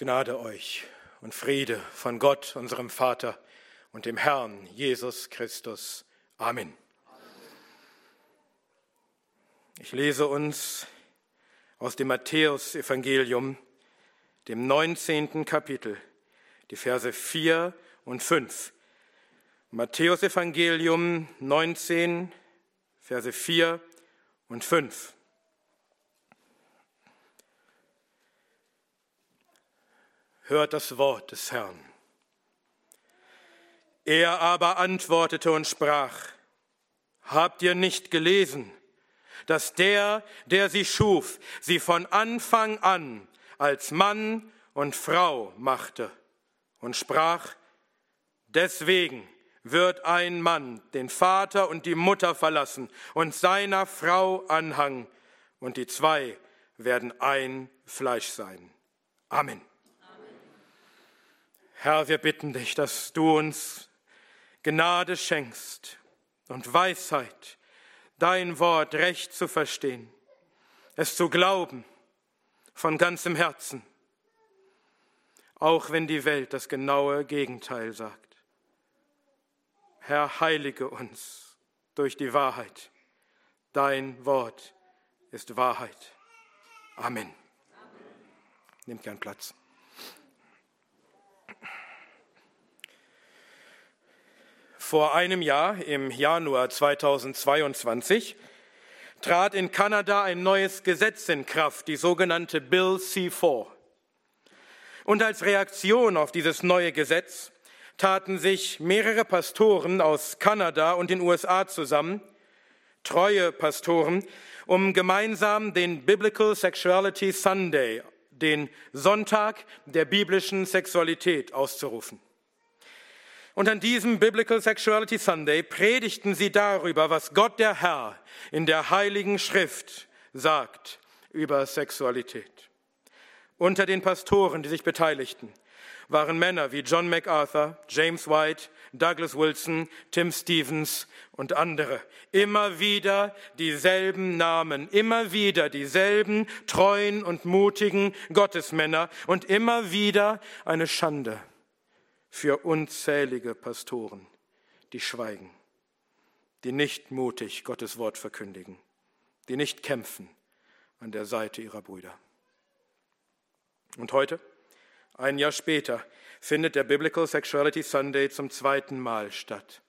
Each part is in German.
Gnade euch und Friede von Gott, unserem Vater und dem Herrn Jesus Christus. Amen. Ich lese uns aus dem Matthäusevangelium, dem 19. Kapitel, die Verse 4 und 5. Matthäusevangelium 19, Verse 4 und 5. hört das Wort des Herrn. Er aber antwortete und sprach, Habt ihr nicht gelesen, dass der, der sie schuf, sie von Anfang an als Mann und Frau machte und sprach, Deswegen wird ein Mann den Vater und die Mutter verlassen und seiner Frau anhangen, und die zwei werden ein Fleisch sein. Amen. Herr, wir bitten dich, dass du uns Gnade schenkst und Weisheit, dein Wort recht zu verstehen, es zu glauben von ganzem Herzen, auch wenn die Welt das genaue Gegenteil sagt. Herr, heilige uns durch die Wahrheit. Dein Wort ist Wahrheit. Amen. Amen. Nehmt gern Platz. Vor einem Jahr, im Januar 2022, trat in Kanada ein neues Gesetz in Kraft, die sogenannte Bill C4. Und als Reaktion auf dieses neue Gesetz taten sich mehrere Pastoren aus Kanada und den USA zusammen, treue Pastoren, um gemeinsam den Biblical Sexuality Sunday, den Sonntag der biblischen Sexualität auszurufen. Und an diesem Biblical Sexuality Sunday predigten sie darüber, was Gott der Herr in der Heiligen Schrift sagt über Sexualität. Unter den Pastoren, die sich beteiligten, waren Männer wie John MacArthur, James White, Douglas Wilson, Tim Stevens und andere. Immer wieder dieselben Namen, immer wieder dieselben treuen und mutigen Gottesmänner und immer wieder eine Schande für unzählige Pastoren, die schweigen, die nicht mutig Gottes Wort verkündigen, die nicht kämpfen an der Seite ihrer Brüder. Und heute, ein Jahr später, findet der Biblical Sexuality Sunday zum zweiten Mal statt.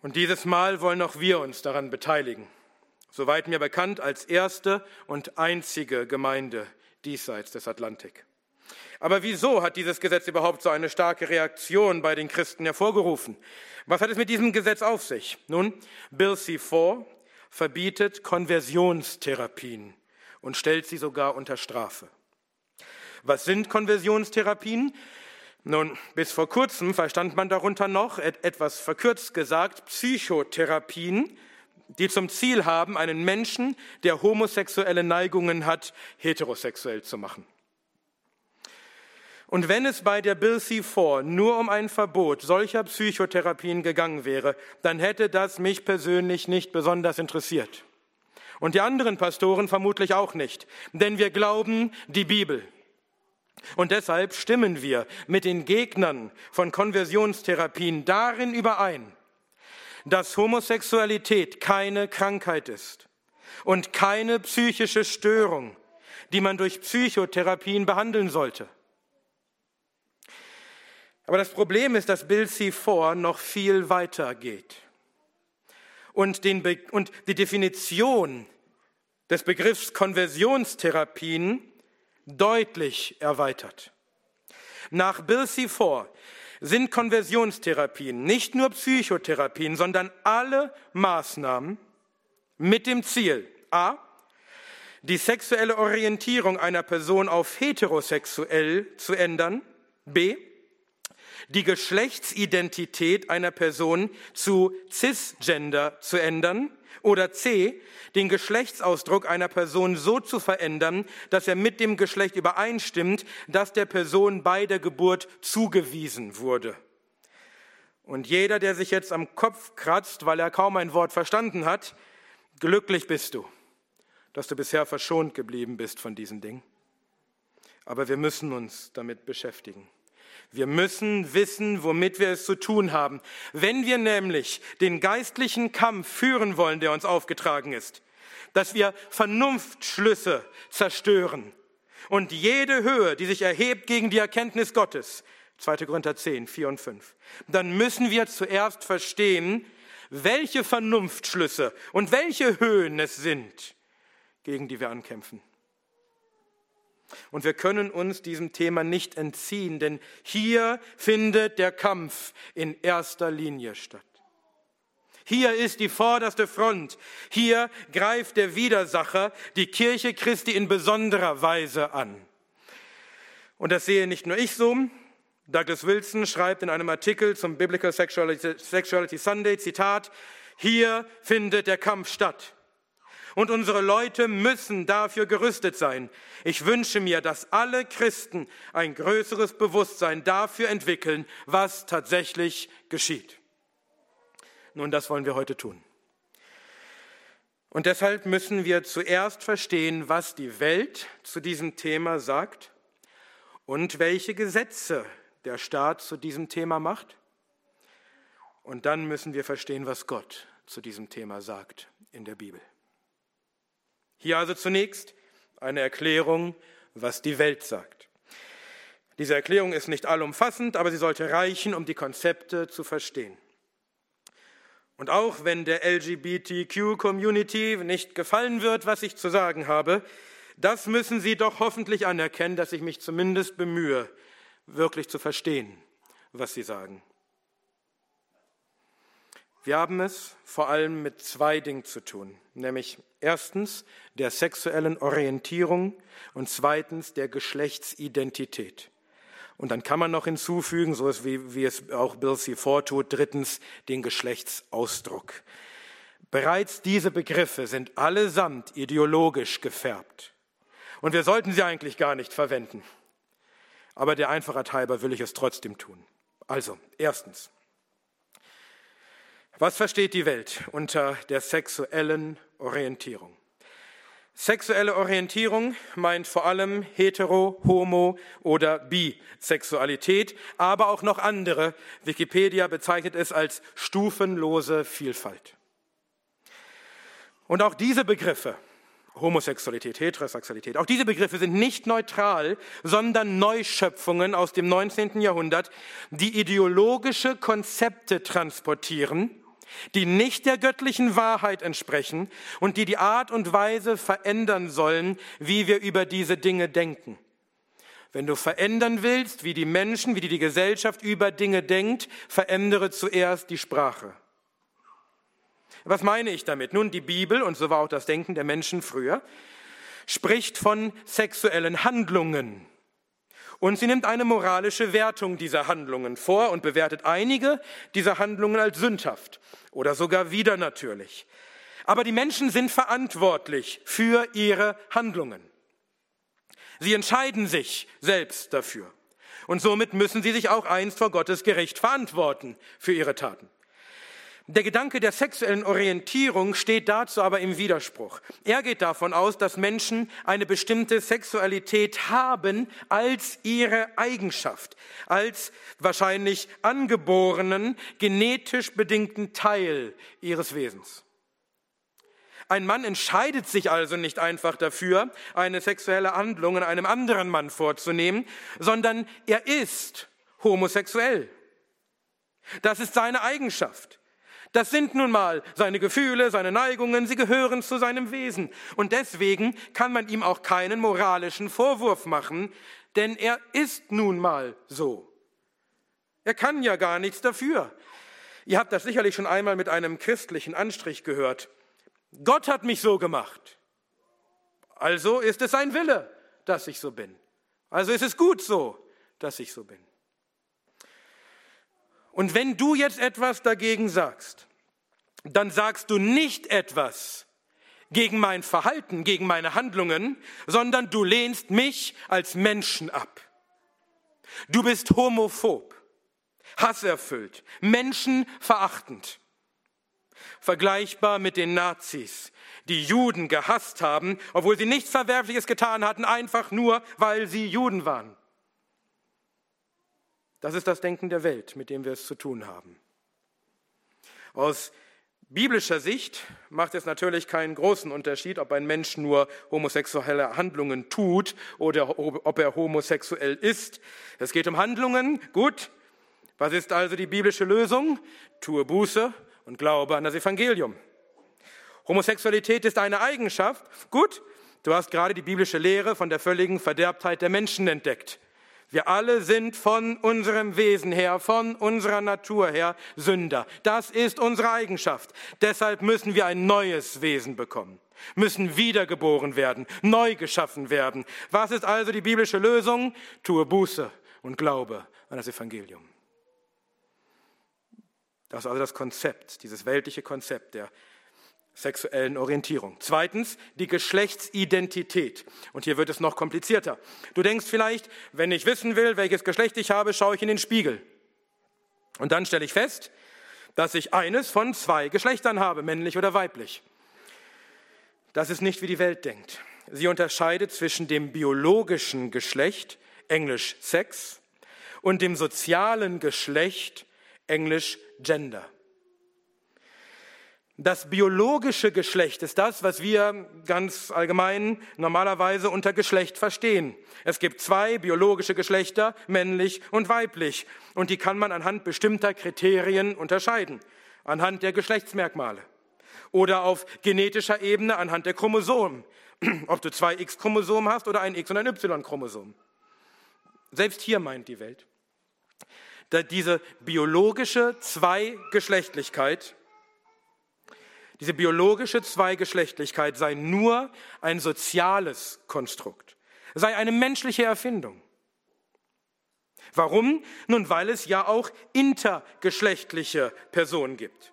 Und dieses Mal wollen auch wir uns daran beteiligen. Soweit mir bekannt, als erste und einzige Gemeinde diesseits des Atlantik. Aber wieso hat dieses Gesetz überhaupt so eine starke Reaktion bei den Christen hervorgerufen? Was hat es mit diesem Gesetz auf sich? Nun, Bill C4 verbietet Konversionstherapien und stellt sie sogar unter Strafe. Was sind Konversionstherapien? Nun, bis vor kurzem verstand man darunter noch, etwas verkürzt gesagt, Psychotherapien, die zum Ziel haben, einen Menschen, der homosexuelle Neigungen hat, heterosexuell zu machen. Und wenn es bei der Bill C4 nur um ein Verbot solcher Psychotherapien gegangen wäre, dann hätte das mich persönlich nicht besonders interessiert. Und die anderen Pastoren vermutlich auch nicht, denn wir glauben die Bibel. Und deshalb stimmen wir mit den Gegnern von Konversionstherapien darin überein, dass Homosexualität keine Krankheit ist und keine psychische Störung, die man durch Psychotherapien behandeln sollte. Aber das Problem ist, dass Bill C4 noch viel weiter geht. Und, den Be und die Definition des Begriffs Konversionstherapien deutlich erweitert. Nach Bill C4 sind Konversionstherapien nicht nur Psychotherapien, sondern alle Maßnahmen mit dem Ziel, a, die sexuelle Orientierung einer Person auf heterosexuell zu ändern, b, die Geschlechtsidentität einer Person zu cisgender zu ändern oder C, den Geschlechtsausdruck einer Person so zu verändern, dass er mit dem Geschlecht übereinstimmt, das der Person bei der Geburt zugewiesen wurde. Und jeder, der sich jetzt am Kopf kratzt, weil er kaum ein Wort verstanden hat, glücklich bist du, dass du bisher verschont geblieben bist von diesen Dingen. aber wir müssen uns damit beschäftigen. Wir müssen wissen, womit wir es zu tun haben. Wenn wir nämlich den geistlichen Kampf führen wollen, der uns aufgetragen ist, dass wir Vernunftschlüsse zerstören und jede Höhe, die sich erhebt gegen die Erkenntnis Gottes, 2. Korinther 10, 4 und 5, dann müssen wir zuerst verstehen, welche Vernunftschlüsse und welche Höhen es sind, gegen die wir ankämpfen. Und wir können uns diesem Thema nicht entziehen, denn hier findet der Kampf in erster Linie statt. Hier ist die vorderste Front. Hier greift der Widersacher die Kirche Christi in besonderer Weise an. Und das sehe nicht nur ich so. Douglas Wilson schreibt in einem Artikel zum Biblical Sexuality, Sunday, Zitat, hier findet der Kampf statt. Und unsere Leute müssen dafür gerüstet sein. Ich wünsche mir, dass alle Christen ein größeres Bewusstsein dafür entwickeln, was tatsächlich geschieht. Nun, das wollen wir heute tun. Und deshalb müssen wir zuerst verstehen, was die Welt zu diesem Thema sagt und welche Gesetze der Staat zu diesem Thema macht. Und dann müssen wir verstehen, was Gott zu diesem Thema sagt in der Bibel. Hier also zunächst eine Erklärung, was die Welt sagt. Diese Erklärung ist nicht allumfassend, aber sie sollte reichen, um die Konzepte zu verstehen. Und auch wenn der LGBTQ-Community nicht gefallen wird, was ich zu sagen habe, das müssen Sie doch hoffentlich anerkennen, dass ich mich zumindest bemühe, wirklich zu verstehen, was Sie sagen. Wir haben es vor allem mit zwei Dingen zu tun, nämlich erstens der sexuellen Orientierung und zweitens der Geschlechtsidentität. Und dann kann man noch hinzufügen, so ist wie, wie es auch Bill C. vortut, drittens den Geschlechtsausdruck. Bereits diese Begriffe sind allesamt ideologisch gefärbt. Und wir sollten sie eigentlich gar nicht verwenden. Aber der Einfachheit halber will ich es trotzdem tun. Also, erstens. Was versteht die Welt unter der sexuellen Orientierung? Sexuelle Orientierung meint vor allem hetero, homo oder Bisexualität, aber auch noch andere. Wikipedia bezeichnet es als stufenlose Vielfalt. Und auch diese Begriffe, Homosexualität, Heterosexualität, auch diese Begriffe sind nicht neutral, sondern Neuschöpfungen aus dem 19. Jahrhundert, die ideologische Konzepte transportieren die nicht der göttlichen Wahrheit entsprechen und die die Art und Weise verändern sollen, wie wir über diese Dinge denken. Wenn du verändern willst, wie die Menschen, wie die, Gesellschaft über Dinge denkt, verändere zuerst die Sprache. Was meine ich damit? Nun, die Bibel, und so war auch das Denken der Menschen früher, spricht von sexuellen Handlungen. Und sie nimmt eine moralische Wertung dieser Handlungen vor und bewertet einige dieser Handlungen als sündhaft oder sogar widernatürlich. Aber die Menschen sind verantwortlich für ihre Handlungen. Sie entscheiden sich selbst dafür. Und somit müssen sie sich auch einst vor Gottes Gericht verantworten für ihre Taten. Der Gedanke der sexuellen Orientierung steht dazu aber im Widerspruch. Er geht davon aus, dass Menschen eine bestimmte Sexualität haben als ihre Eigenschaft, als wahrscheinlich angeborenen, genetisch bedingten Teil ihres Wesens. Ein Mann entscheidet sich also nicht einfach dafür, eine sexuelle Handlung in einem anderen Mann vorzunehmen, sondern er ist homosexuell. Das ist seine Eigenschaft. Das sind nun mal seine Gefühle, seine Neigungen, sie gehören zu seinem Wesen. Und deswegen kann man ihm auch keinen moralischen Vorwurf machen, denn er ist nun mal so. Er kann ja gar nichts dafür. Ihr habt das sicherlich schon einmal mit einem christlichen Anstrich gehört. Gott hat mich so gemacht. Also ist es sein Wille, dass ich so bin. Also ist es gut so, dass ich so bin. Und wenn du jetzt etwas dagegen sagst, dann sagst du nicht etwas gegen mein Verhalten, gegen meine Handlungen, sondern du lehnst mich als Menschen ab. Du bist homophob, hasserfüllt, menschenverachtend. vergleichbar mit den Nazis, die Juden gehasst haben, obwohl sie nichts Verwerfliches getan hatten, einfach nur, weil sie Juden waren. Das ist das Denken der Welt, mit dem wir es zu tun haben. Aus biblischer Sicht macht es natürlich keinen großen Unterschied, ob ein Mensch nur homosexuelle Handlungen tut oder ob er homosexuell ist. Es geht um Handlungen, gut. Was ist also die biblische Lösung? Tue Buße und glaube an das Evangelium. Homosexualität ist eine Eigenschaft. Gut, du hast gerade die biblische Lehre von der völligen Verderbtheit der Menschen entdeckt. Wir alle sind von unserem Wesen her, von unserer Natur her Sünder. Das ist unsere Eigenschaft. Deshalb müssen wir ein neues Wesen bekommen, müssen wiedergeboren werden, neu geschaffen werden. Was ist also die biblische Lösung? Tue Buße und glaube an das Evangelium. Das ist also das Konzept, dieses weltliche Konzept der sexuellen Orientierung. Zweitens die Geschlechtsidentität. Und hier wird es noch komplizierter. Du denkst vielleicht, wenn ich wissen will, welches Geschlecht ich habe, schaue ich in den Spiegel. Und dann stelle ich fest, dass ich eines von zwei Geschlechtern habe, männlich oder weiblich. Das ist nicht, wie die Welt denkt. Sie unterscheidet zwischen dem biologischen Geschlecht, englisch Sex, und dem sozialen Geschlecht, englisch Gender. Das biologische Geschlecht ist das, was wir ganz allgemein normalerweise unter Geschlecht verstehen. Es gibt zwei biologische Geschlechter, männlich und weiblich, und die kann man anhand bestimmter Kriterien unterscheiden, anhand der Geschlechtsmerkmale oder auf genetischer Ebene anhand der Chromosomen, ob du zwei X-Chromosomen hast oder ein X- und ein Y-Chromosom. Selbst hier meint die Welt. Diese biologische Zweigeschlechtlichkeit diese biologische Zweigeschlechtlichkeit sei nur ein soziales Konstrukt, sei eine menschliche Erfindung. Warum? Nun, weil es ja auch intergeschlechtliche Personen gibt.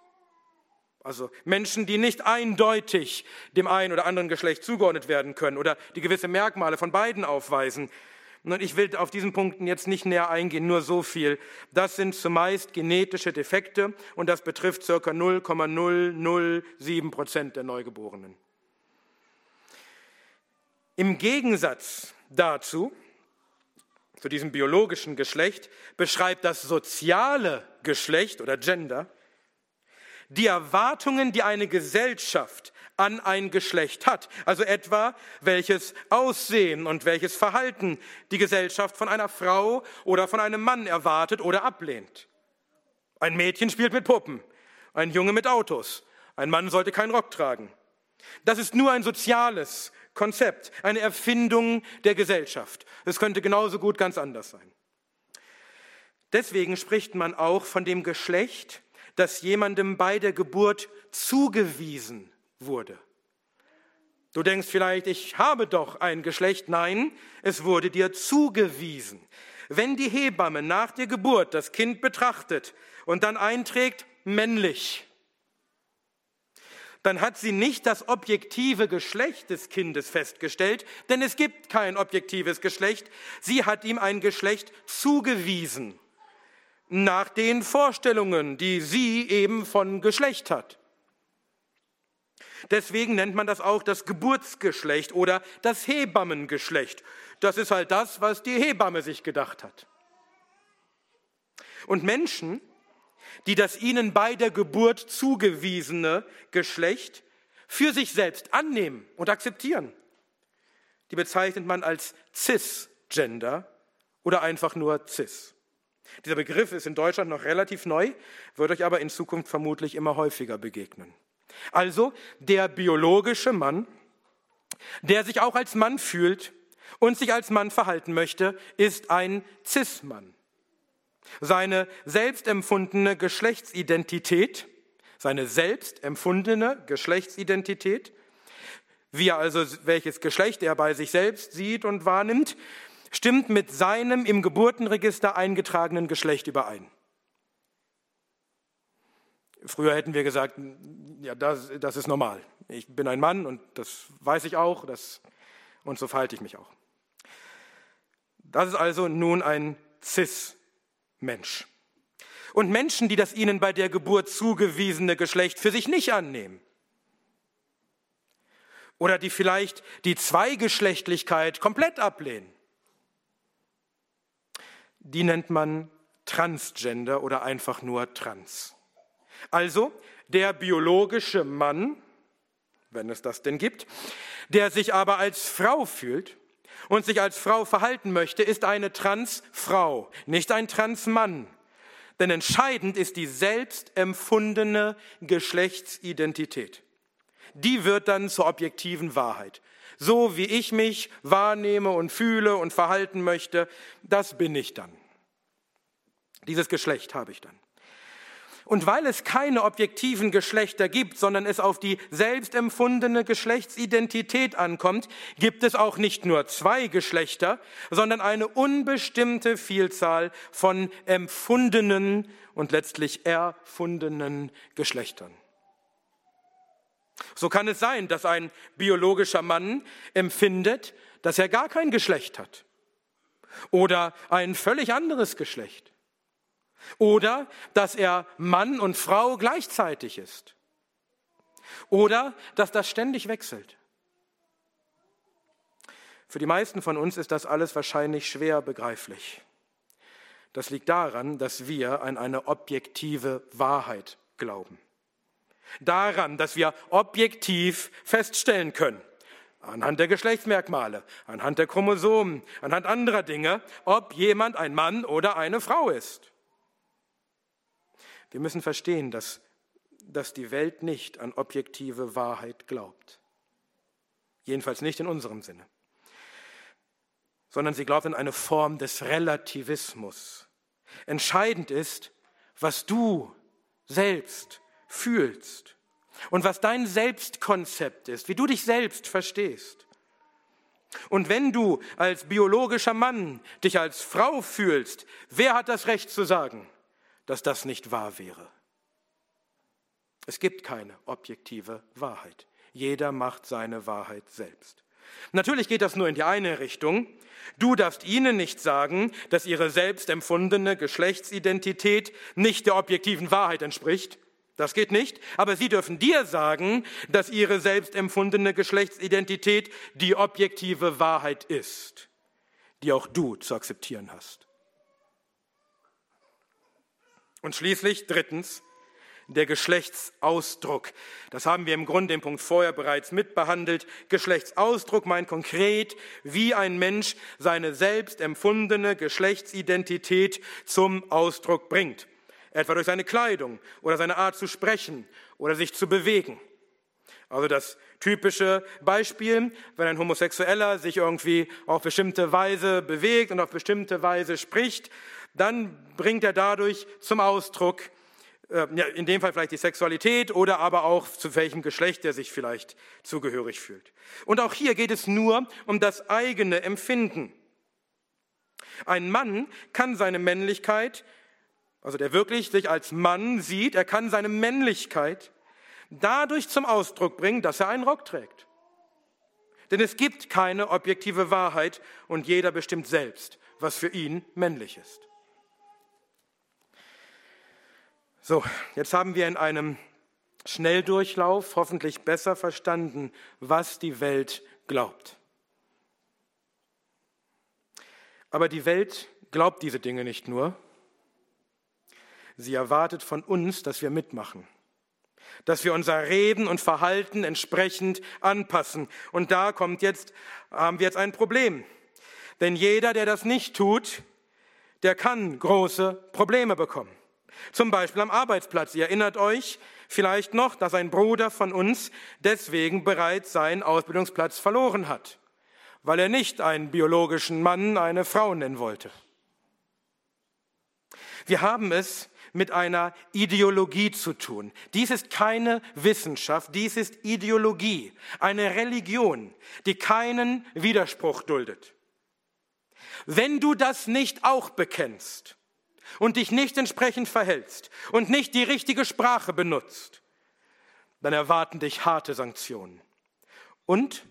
Also Menschen, die nicht eindeutig dem einen oder anderen Geschlecht zugeordnet werden können oder die gewisse Merkmale von beiden aufweisen, und ich will auf diesen Punkten jetzt nicht näher eingehen, nur so viel. Das sind zumeist genetische Defekte und das betrifft ca. 0,007 Prozent der Neugeborenen. Im Gegensatz dazu, zu diesem biologischen Geschlecht, beschreibt das soziale Geschlecht oder Gender die Erwartungen, die eine Gesellschaft an ein Geschlecht hat. Also etwa, welches Aussehen und welches Verhalten die Gesellschaft von einer Frau oder von einem Mann erwartet oder ablehnt. Ein Mädchen spielt mit Puppen, ein Junge mit Autos, ein Mann sollte keinen Rock tragen. Das ist nur ein soziales Konzept, eine Erfindung der Gesellschaft. Es könnte genauso gut ganz anders sein. Deswegen spricht man auch von dem Geschlecht, das jemandem bei der Geburt zugewiesen wurde. Du denkst vielleicht, ich habe doch ein Geschlecht. Nein, es wurde dir zugewiesen. Wenn die Hebamme nach der Geburt das Kind betrachtet und dann einträgt, männlich, dann hat sie nicht das objektive Geschlecht des Kindes festgestellt, denn es gibt kein objektives Geschlecht. Sie hat ihm ein Geschlecht zugewiesen, nach den Vorstellungen, die sie eben von Geschlecht hat. Deswegen nennt man das auch das Geburtsgeschlecht oder das Hebammengeschlecht. Das ist halt das, was die Hebamme sich gedacht hat. Und Menschen, die das ihnen bei der Geburt zugewiesene Geschlecht für sich selbst annehmen und akzeptieren, die bezeichnet man als Cisgender oder einfach nur Cis. Dieser Begriff ist in Deutschland noch relativ neu, wird euch aber in Zukunft vermutlich immer häufiger begegnen. Also der biologische Mann, der sich auch als Mann fühlt und sich als Mann verhalten möchte, ist ein Cis-Mann. Seine selbstempfundene Geschlechtsidentität, seine selbstempfundene Geschlechtsidentität, wie er also welches Geschlecht er bei sich selbst sieht und wahrnimmt, stimmt mit seinem im Geburtenregister eingetragenen Geschlecht überein. Früher hätten wir gesagt, ja, das, das ist normal. Ich bin ein Mann und das weiß ich auch das, und so verhalte ich mich auch. Das ist also nun ein Cis-Mensch. und Menschen, die das ihnen bei der Geburt zugewiesene Geschlecht für sich nicht annehmen. Oder die vielleicht die Zweigeschlechtlichkeit komplett ablehnen. Die nennt man Transgender oder einfach nur Trans. Also der biologische Mann, wenn es das denn gibt, der sich aber als Frau fühlt und sich als Frau verhalten möchte, ist eine Transfrau, nicht ein Transmann. Denn entscheidend ist die selbst empfundene Geschlechtsidentität. Die wird dann zur objektiven Wahrheit. So wie ich mich wahrnehme und fühle und verhalten möchte, das bin ich dann. Dieses Geschlecht habe ich dann. Und weil es keine objektiven Geschlechter gibt, sondern es auf die selbstempfundene Geschlechtsidentität ankommt, gibt es auch nicht nur zwei Geschlechter, sondern eine unbestimmte Vielzahl von empfundenen und letztlich erfundenen Geschlechtern. So kann es sein, dass ein biologischer Mann empfindet, dass er gar kein Geschlecht hat oder ein völlig anderes Geschlecht oder dass er Mann und Frau gleichzeitig ist. Oder dass das ständig wechselt. Für die meisten von uns ist das alles wahrscheinlich schwer begreiflich. Das liegt daran, dass wir an eine objektive Wahrheit glauben. Daran, dass wir objektiv feststellen können, anhand der Geschlechtsmerkmale, anhand der Chromosomen, anhand anderer Dinge, ob jemand ein Mann oder eine Frau ist. Wir müssen verstehen, dass, dass die Welt nicht an objektive Wahrheit glaubt. Jedenfalls nicht in unserem Sinne. Sondern sie glaubt an eine Form des Relativismus. Entscheidend ist, was du selbst fühlst und was dein Selbstkonzept ist, wie du dich selbst verstehst. Und wenn du als biologischer Mann dich als Frau fühlst, wer hat das Recht zu sagen, dass das nicht wahr wäre. Es gibt keine objektive Wahrheit. Jeder macht seine Wahrheit selbst. Natürlich geht das nur in die eine Richtung. Du darfst ihnen nicht sagen, dass ihre selbst empfundene Geschlechtsidentität nicht der objektiven Wahrheit entspricht. Das geht nicht. Aber sie dürfen dir sagen, dass ihre selbst empfundene Geschlechtsidentität die objektive Wahrheit ist, die auch du zu akzeptieren hast. Und schließlich drittens der Geschlechtsausdruck. Das haben wir im Grunde im Punkt vorher bereits mitbehandelt. Geschlechtsausdruck meint konkret, wie ein Mensch seine selbst empfundene Geschlechtsidentität zum Ausdruck bringt. Etwa durch seine Kleidung oder seine Art zu sprechen oder sich zu bewegen. Also das typische Beispiel, wenn ein Homosexueller sich irgendwie auf bestimmte Weise bewegt und auf bestimmte Weise spricht, dann bringt er dadurch zum Ausdruck, äh, in dem Fall vielleicht die Sexualität oder aber auch zu welchem Geschlecht er sich vielleicht zugehörig fühlt. Und auch hier geht es nur um das eigene Empfinden. Ein Mann kann seine Männlichkeit, also der wirklich sich als Mann sieht, er kann seine Männlichkeit dadurch zum Ausdruck bringen, dass er einen Rock trägt. Denn es gibt keine objektive Wahrheit und jeder bestimmt selbst, was für ihn männlich ist. So, jetzt haben wir in einem Schnelldurchlauf hoffentlich besser verstanden, was die Welt glaubt. Aber die Welt glaubt diese Dinge nicht nur, sie erwartet von uns, dass wir mitmachen, dass wir unser Reden und Verhalten entsprechend anpassen. Und da kommt jetzt, haben wir jetzt ein Problem. Denn jeder, der das nicht tut, der kann große Probleme bekommen. Zum Beispiel am Arbeitsplatz. Ihr erinnert euch vielleicht noch, dass ein Bruder von uns deswegen bereits seinen Ausbildungsplatz verloren hat, weil er nicht einen biologischen Mann eine Frau nennen wollte. Wir haben es mit einer Ideologie zu tun. Dies ist keine Wissenschaft, dies ist Ideologie, eine Religion, die keinen Widerspruch duldet. Wenn du das nicht auch bekennst, und dich nicht entsprechend verhältst und nicht die richtige Sprache benutzt, dann erwarten dich harte Sanktionen und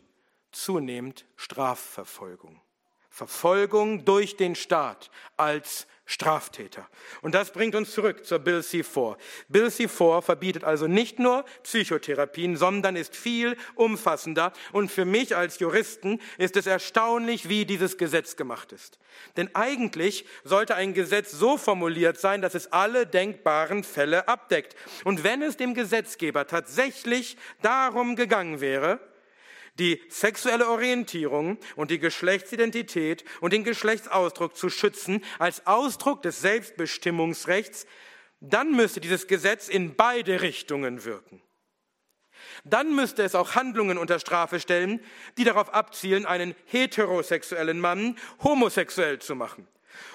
zunehmend Strafverfolgung. Verfolgung durch den Staat als Straftäter. Und das bringt uns zurück zur Bill C4. Bill C4 verbietet also nicht nur Psychotherapien, sondern ist viel umfassender. Und für mich als Juristen ist es erstaunlich, wie dieses Gesetz gemacht ist. Denn eigentlich sollte ein Gesetz so formuliert sein, dass es alle denkbaren Fälle abdeckt. Und wenn es dem Gesetzgeber tatsächlich darum gegangen wäre, die sexuelle Orientierung und die Geschlechtsidentität und den Geschlechtsausdruck zu schützen als Ausdruck des Selbstbestimmungsrechts, dann müsste dieses Gesetz in beide Richtungen wirken. Dann müsste es auch Handlungen unter Strafe stellen, die darauf abzielen, einen heterosexuellen Mann homosexuell zu machen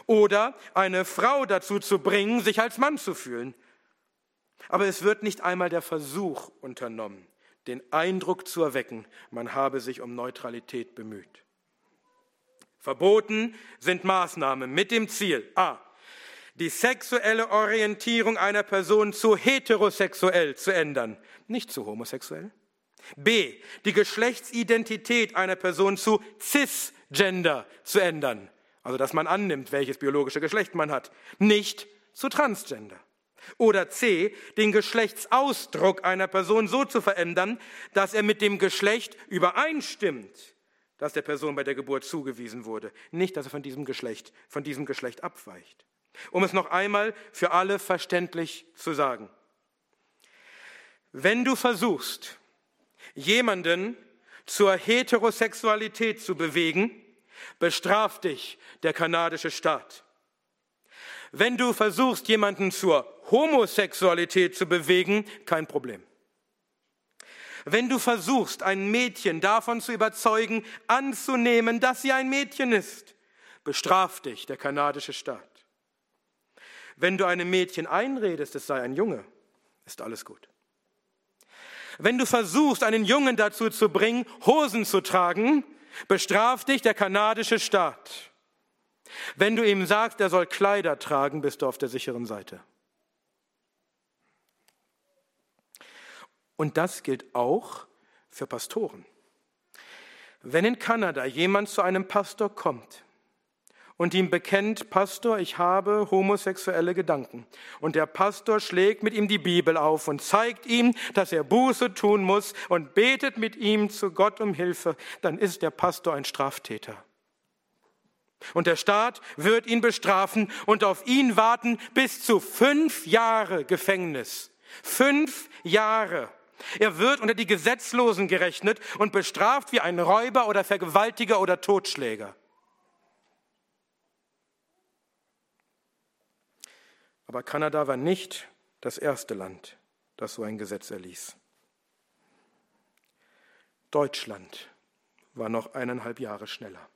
oder eine Frau dazu zu bringen, sich als Mann zu fühlen. Aber es wird nicht einmal der Versuch unternommen den Eindruck zu erwecken, man habe sich um Neutralität bemüht. Verboten sind Maßnahmen mit dem Ziel a. die sexuelle Orientierung einer Person zu heterosexuell zu ändern, nicht zu homosexuell. b. die Geschlechtsidentität einer Person zu cisgender zu ändern, also dass man annimmt, welches biologische Geschlecht man hat, nicht zu transgender. Oder C, den Geschlechtsausdruck einer Person so zu verändern, dass er mit dem Geschlecht übereinstimmt, das der Person bei der Geburt zugewiesen wurde. Nicht, dass er von diesem Geschlecht, von diesem Geschlecht abweicht. Um es noch einmal für alle verständlich zu sagen. Wenn du versuchst, jemanden zur Heterosexualität zu bewegen, bestraft dich der kanadische Staat. Wenn du versuchst, jemanden zur Homosexualität zu bewegen, kein Problem. Wenn du versuchst, ein Mädchen davon zu überzeugen, anzunehmen, dass sie ein Mädchen ist, bestraft dich der kanadische Staat. Wenn du einem Mädchen einredest, es sei ein Junge, ist alles gut. Wenn du versuchst, einen Jungen dazu zu bringen, Hosen zu tragen, bestraft dich der kanadische Staat. Wenn du ihm sagst, er soll Kleider tragen, bist du auf der sicheren Seite. Und das gilt auch für Pastoren. Wenn in Kanada jemand zu einem Pastor kommt und ihm bekennt, Pastor, ich habe homosexuelle Gedanken, und der Pastor schlägt mit ihm die Bibel auf und zeigt ihm, dass er Buße tun muss und betet mit ihm zu Gott um Hilfe, dann ist der Pastor ein Straftäter. Und der Staat wird ihn bestrafen und auf ihn warten bis zu fünf Jahre Gefängnis. Fünf Jahre. Er wird unter die Gesetzlosen gerechnet und bestraft wie ein Räuber oder Vergewaltiger oder Totschläger. Aber Kanada war nicht das erste Land, das so ein Gesetz erließ. Deutschland war noch eineinhalb Jahre schneller.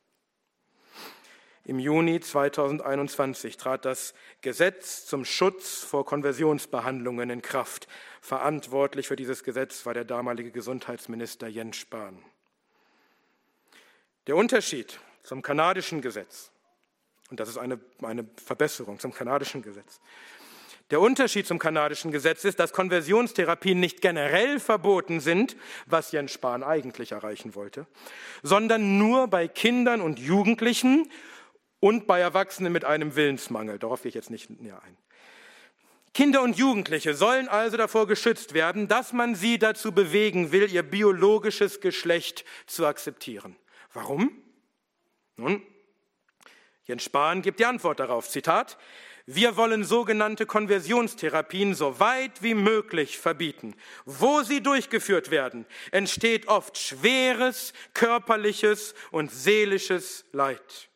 Im Juni 2021 trat das Gesetz zum Schutz vor Konversionsbehandlungen in Kraft. Verantwortlich für dieses Gesetz war der damalige Gesundheitsminister Jens Spahn. Der Unterschied zum kanadischen Gesetz, und das ist eine, eine Verbesserung zum kanadischen Gesetz, der Unterschied zum kanadischen Gesetz ist, dass Konversionstherapien nicht generell verboten sind, was Jens Spahn eigentlich erreichen wollte, sondern nur bei Kindern und Jugendlichen und bei Erwachsenen mit einem Willensmangel. Darauf gehe ich jetzt nicht näher ein. Kinder und Jugendliche sollen also davor geschützt werden, dass man sie dazu bewegen will, ihr biologisches Geschlecht zu akzeptieren. Warum? Nun, Jens Spahn gibt die Antwort darauf. Zitat. Wir wollen sogenannte Konversionstherapien so weit wie möglich verbieten. Wo sie durchgeführt werden, entsteht oft schweres körperliches und seelisches Leid.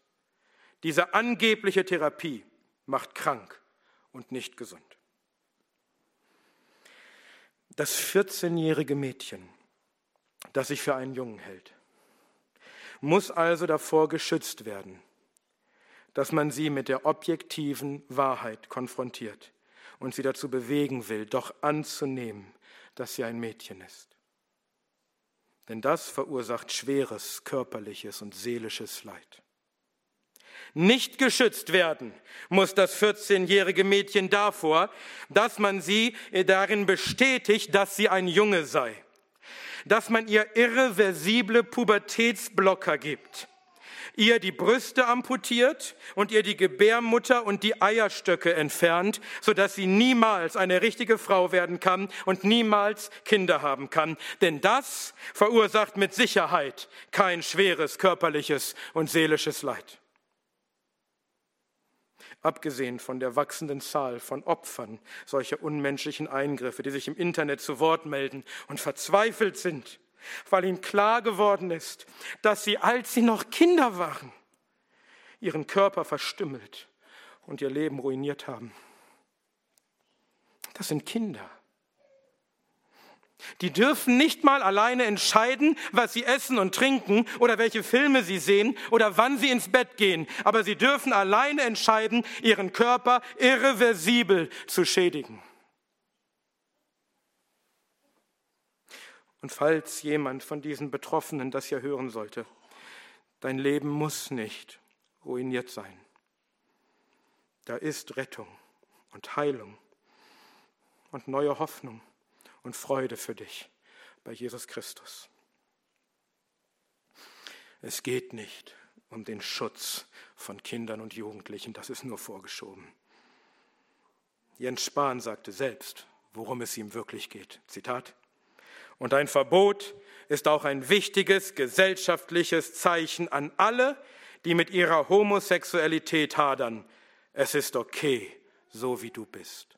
Diese angebliche Therapie macht krank und nicht gesund. Das 14-jährige Mädchen, das sich für einen Jungen hält, muss also davor geschützt werden, dass man sie mit der objektiven Wahrheit konfrontiert und sie dazu bewegen will, doch anzunehmen, dass sie ein Mädchen ist. Denn das verursacht schweres körperliches und seelisches Leid nicht geschützt werden muss das 14-jährige Mädchen davor, dass man sie darin bestätigt, dass sie ein Junge sei, dass man ihr irreversible Pubertätsblocker gibt, ihr die Brüste amputiert und ihr die Gebärmutter und die Eierstöcke entfernt, sodass sie niemals eine richtige Frau werden kann und niemals Kinder haben kann. Denn das verursacht mit Sicherheit kein schweres körperliches und seelisches Leid. Abgesehen von der wachsenden Zahl von Opfern solcher unmenschlichen Eingriffe, die sich im Internet zu Wort melden und verzweifelt sind, weil ihnen klar geworden ist, dass sie, als sie noch Kinder waren, ihren Körper verstümmelt und ihr Leben ruiniert haben. Das sind Kinder. Die dürfen nicht mal alleine entscheiden, was sie essen und trinken oder welche Filme sie sehen oder wann sie ins Bett gehen. Aber sie dürfen alleine entscheiden, ihren Körper irreversibel zu schädigen. Und falls jemand von diesen Betroffenen das hier hören sollte, dein Leben muss nicht ruiniert sein. Da ist Rettung und Heilung und neue Hoffnung und Freude für dich bei Jesus Christus. Es geht nicht um den Schutz von Kindern und Jugendlichen, das ist nur vorgeschoben. Jens Spahn sagte selbst, worum es ihm wirklich geht. Zitat, und ein Verbot ist auch ein wichtiges gesellschaftliches Zeichen an alle, die mit ihrer Homosexualität hadern. Es ist okay, so wie du bist.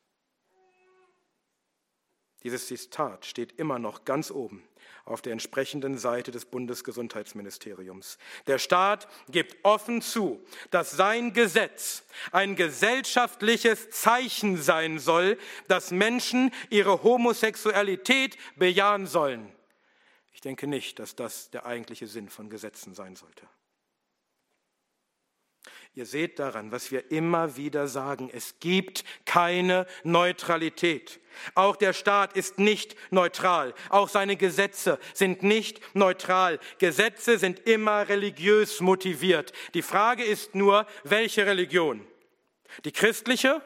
Dieses Zitat steht immer noch ganz oben auf der entsprechenden Seite des Bundesgesundheitsministeriums. Der Staat gibt offen zu, dass sein Gesetz ein gesellschaftliches Zeichen sein soll, dass Menschen ihre Homosexualität bejahen sollen. Ich denke nicht, dass das der eigentliche Sinn von Gesetzen sein sollte. Ihr seht daran, was wir immer wieder sagen, es gibt keine Neutralität. Auch der Staat ist nicht neutral. Auch seine Gesetze sind nicht neutral. Gesetze sind immer religiös motiviert. Die Frage ist nur, welche Religion? Die christliche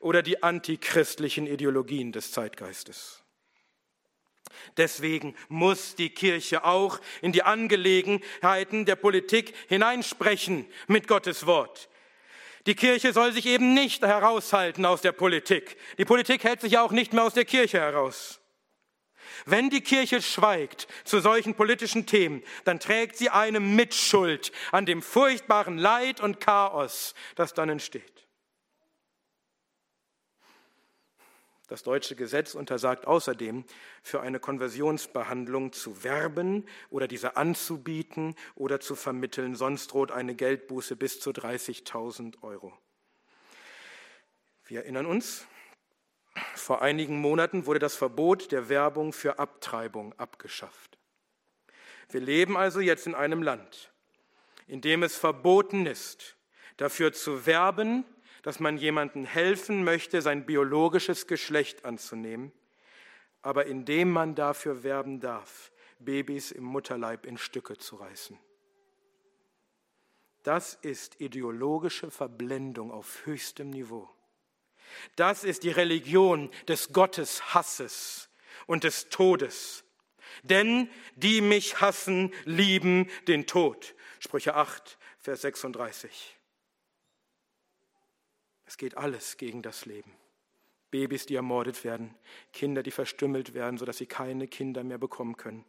oder die antichristlichen Ideologien des Zeitgeistes? Deswegen muss die Kirche auch in die Angelegenheiten der Politik hineinsprechen mit Gottes Wort. Die Kirche soll sich eben nicht heraushalten aus der Politik. Die Politik hält sich ja auch nicht mehr aus der Kirche heraus. Wenn die Kirche schweigt zu solchen politischen Themen, dann trägt sie eine Mitschuld an dem furchtbaren Leid und Chaos, das dann entsteht. Das deutsche Gesetz untersagt außerdem, für eine Konversionsbehandlung zu werben oder diese anzubieten oder zu vermitteln. Sonst droht eine Geldbuße bis zu 30.000 Euro. Wir erinnern uns, vor einigen Monaten wurde das Verbot der Werbung für Abtreibung abgeschafft. Wir leben also jetzt in einem Land, in dem es verboten ist, dafür zu werben, dass man jemandem helfen möchte, sein biologisches Geschlecht anzunehmen, aber indem man dafür werben darf, Babys im Mutterleib in Stücke zu reißen. Das ist ideologische Verblendung auf höchstem Niveau. Das ist die Religion des Gotteshasses und des Todes. Denn die mich hassen, lieben den Tod. Sprüche 8, Vers 36. Es geht alles gegen das Leben. Babys, die ermordet werden, Kinder, die verstümmelt werden, sodass sie keine Kinder mehr bekommen können.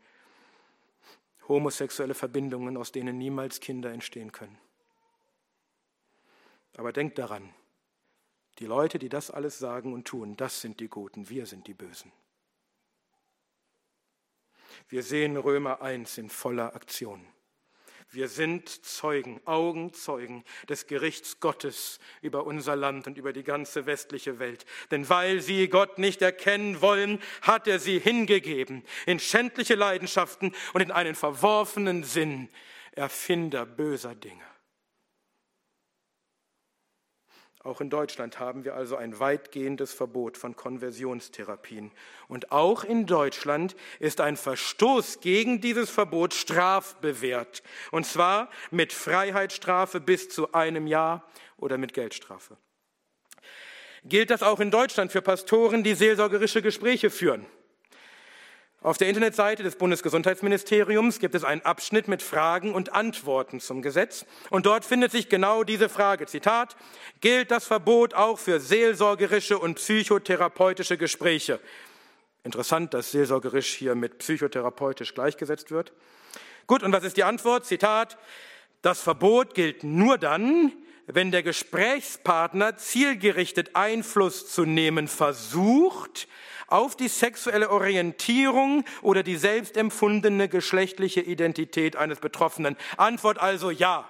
Homosexuelle Verbindungen, aus denen niemals Kinder entstehen können. Aber denkt daran, die Leute, die das alles sagen und tun, das sind die Guten, wir sind die Bösen. Wir sehen Römer 1 in voller Aktion. Wir sind Zeugen, Augenzeugen des Gerichts Gottes über unser Land und über die ganze westliche Welt. Denn weil sie Gott nicht erkennen wollen, hat er sie hingegeben in schändliche Leidenschaften und in einen verworfenen Sinn, Erfinder böser Dinge. Auch in Deutschland haben wir also ein weitgehendes Verbot von Konversionstherapien. Und auch in Deutschland ist ein Verstoß gegen dieses Verbot strafbewehrt. Und zwar mit Freiheitsstrafe bis zu einem Jahr oder mit Geldstrafe. Gilt das auch in Deutschland für Pastoren, die seelsorgerische Gespräche führen? Auf der Internetseite des Bundesgesundheitsministeriums gibt es einen Abschnitt mit Fragen und Antworten zum Gesetz. Und dort findet sich genau diese Frage. Zitat, gilt das Verbot auch für seelsorgerische und psychotherapeutische Gespräche? Interessant, dass seelsorgerisch hier mit psychotherapeutisch gleichgesetzt wird. Gut, und was ist die Antwort? Zitat, das Verbot gilt nur dann, wenn der Gesprächspartner zielgerichtet Einfluss zu nehmen versucht, auf die sexuelle Orientierung oder die selbstempfundene geschlechtliche Identität eines Betroffenen? Antwort also ja.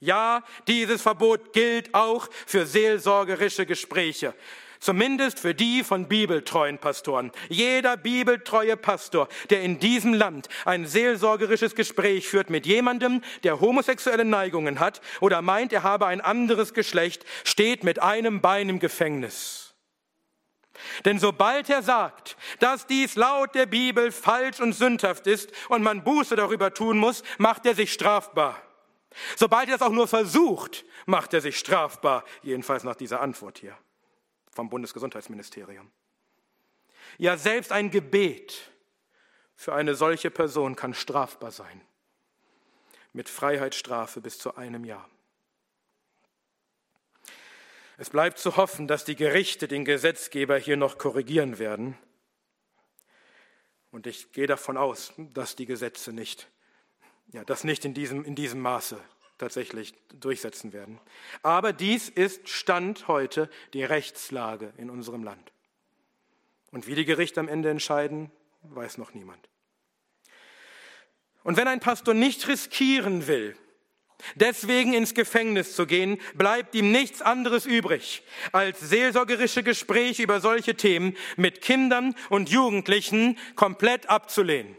Ja, dieses Verbot gilt auch für seelsorgerische Gespräche. Zumindest für die von bibeltreuen Pastoren. Jeder bibeltreue Pastor, der in diesem Land ein seelsorgerisches Gespräch führt mit jemandem, der homosexuelle Neigungen hat oder meint, er habe ein anderes Geschlecht, steht mit einem Bein im Gefängnis. Denn sobald er sagt, dass dies laut der Bibel falsch und sündhaft ist und man Buße darüber tun muss, macht er sich strafbar. Sobald er es auch nur versucht, macht er sich strafbar, jedenfalls nach dieser Antwort hier vom Bundesgesundheitsministerium. Ja, selbst ein Gebet für eine solche Person kann strafbar sein, mit Freiheitsstrafe bis zu einem Jahr. Es bleibt zu hoffen, dass die Gerichte den Gesetzgeber hier noch korrigieren werden. Und ich gehe davon aus, dass die Gesetze nicht, ja, das nicht in diesem, in diesem Maße tatsächlich durchsetzen werden. Aber dies ist Stand heute die Rechtslage in unserem Land. Und wie die Gerichte am Ende entscheiden, weiß noch niemand. Und wenn ein Pastor nicht riskieren will, deswegen ins Gefängnis zu gehen, bleibt ihm nichts anderes übrig, als seelsorgerische Gespräche über solche Themen mit Kindern und Jugendlichen komplett abzulehnen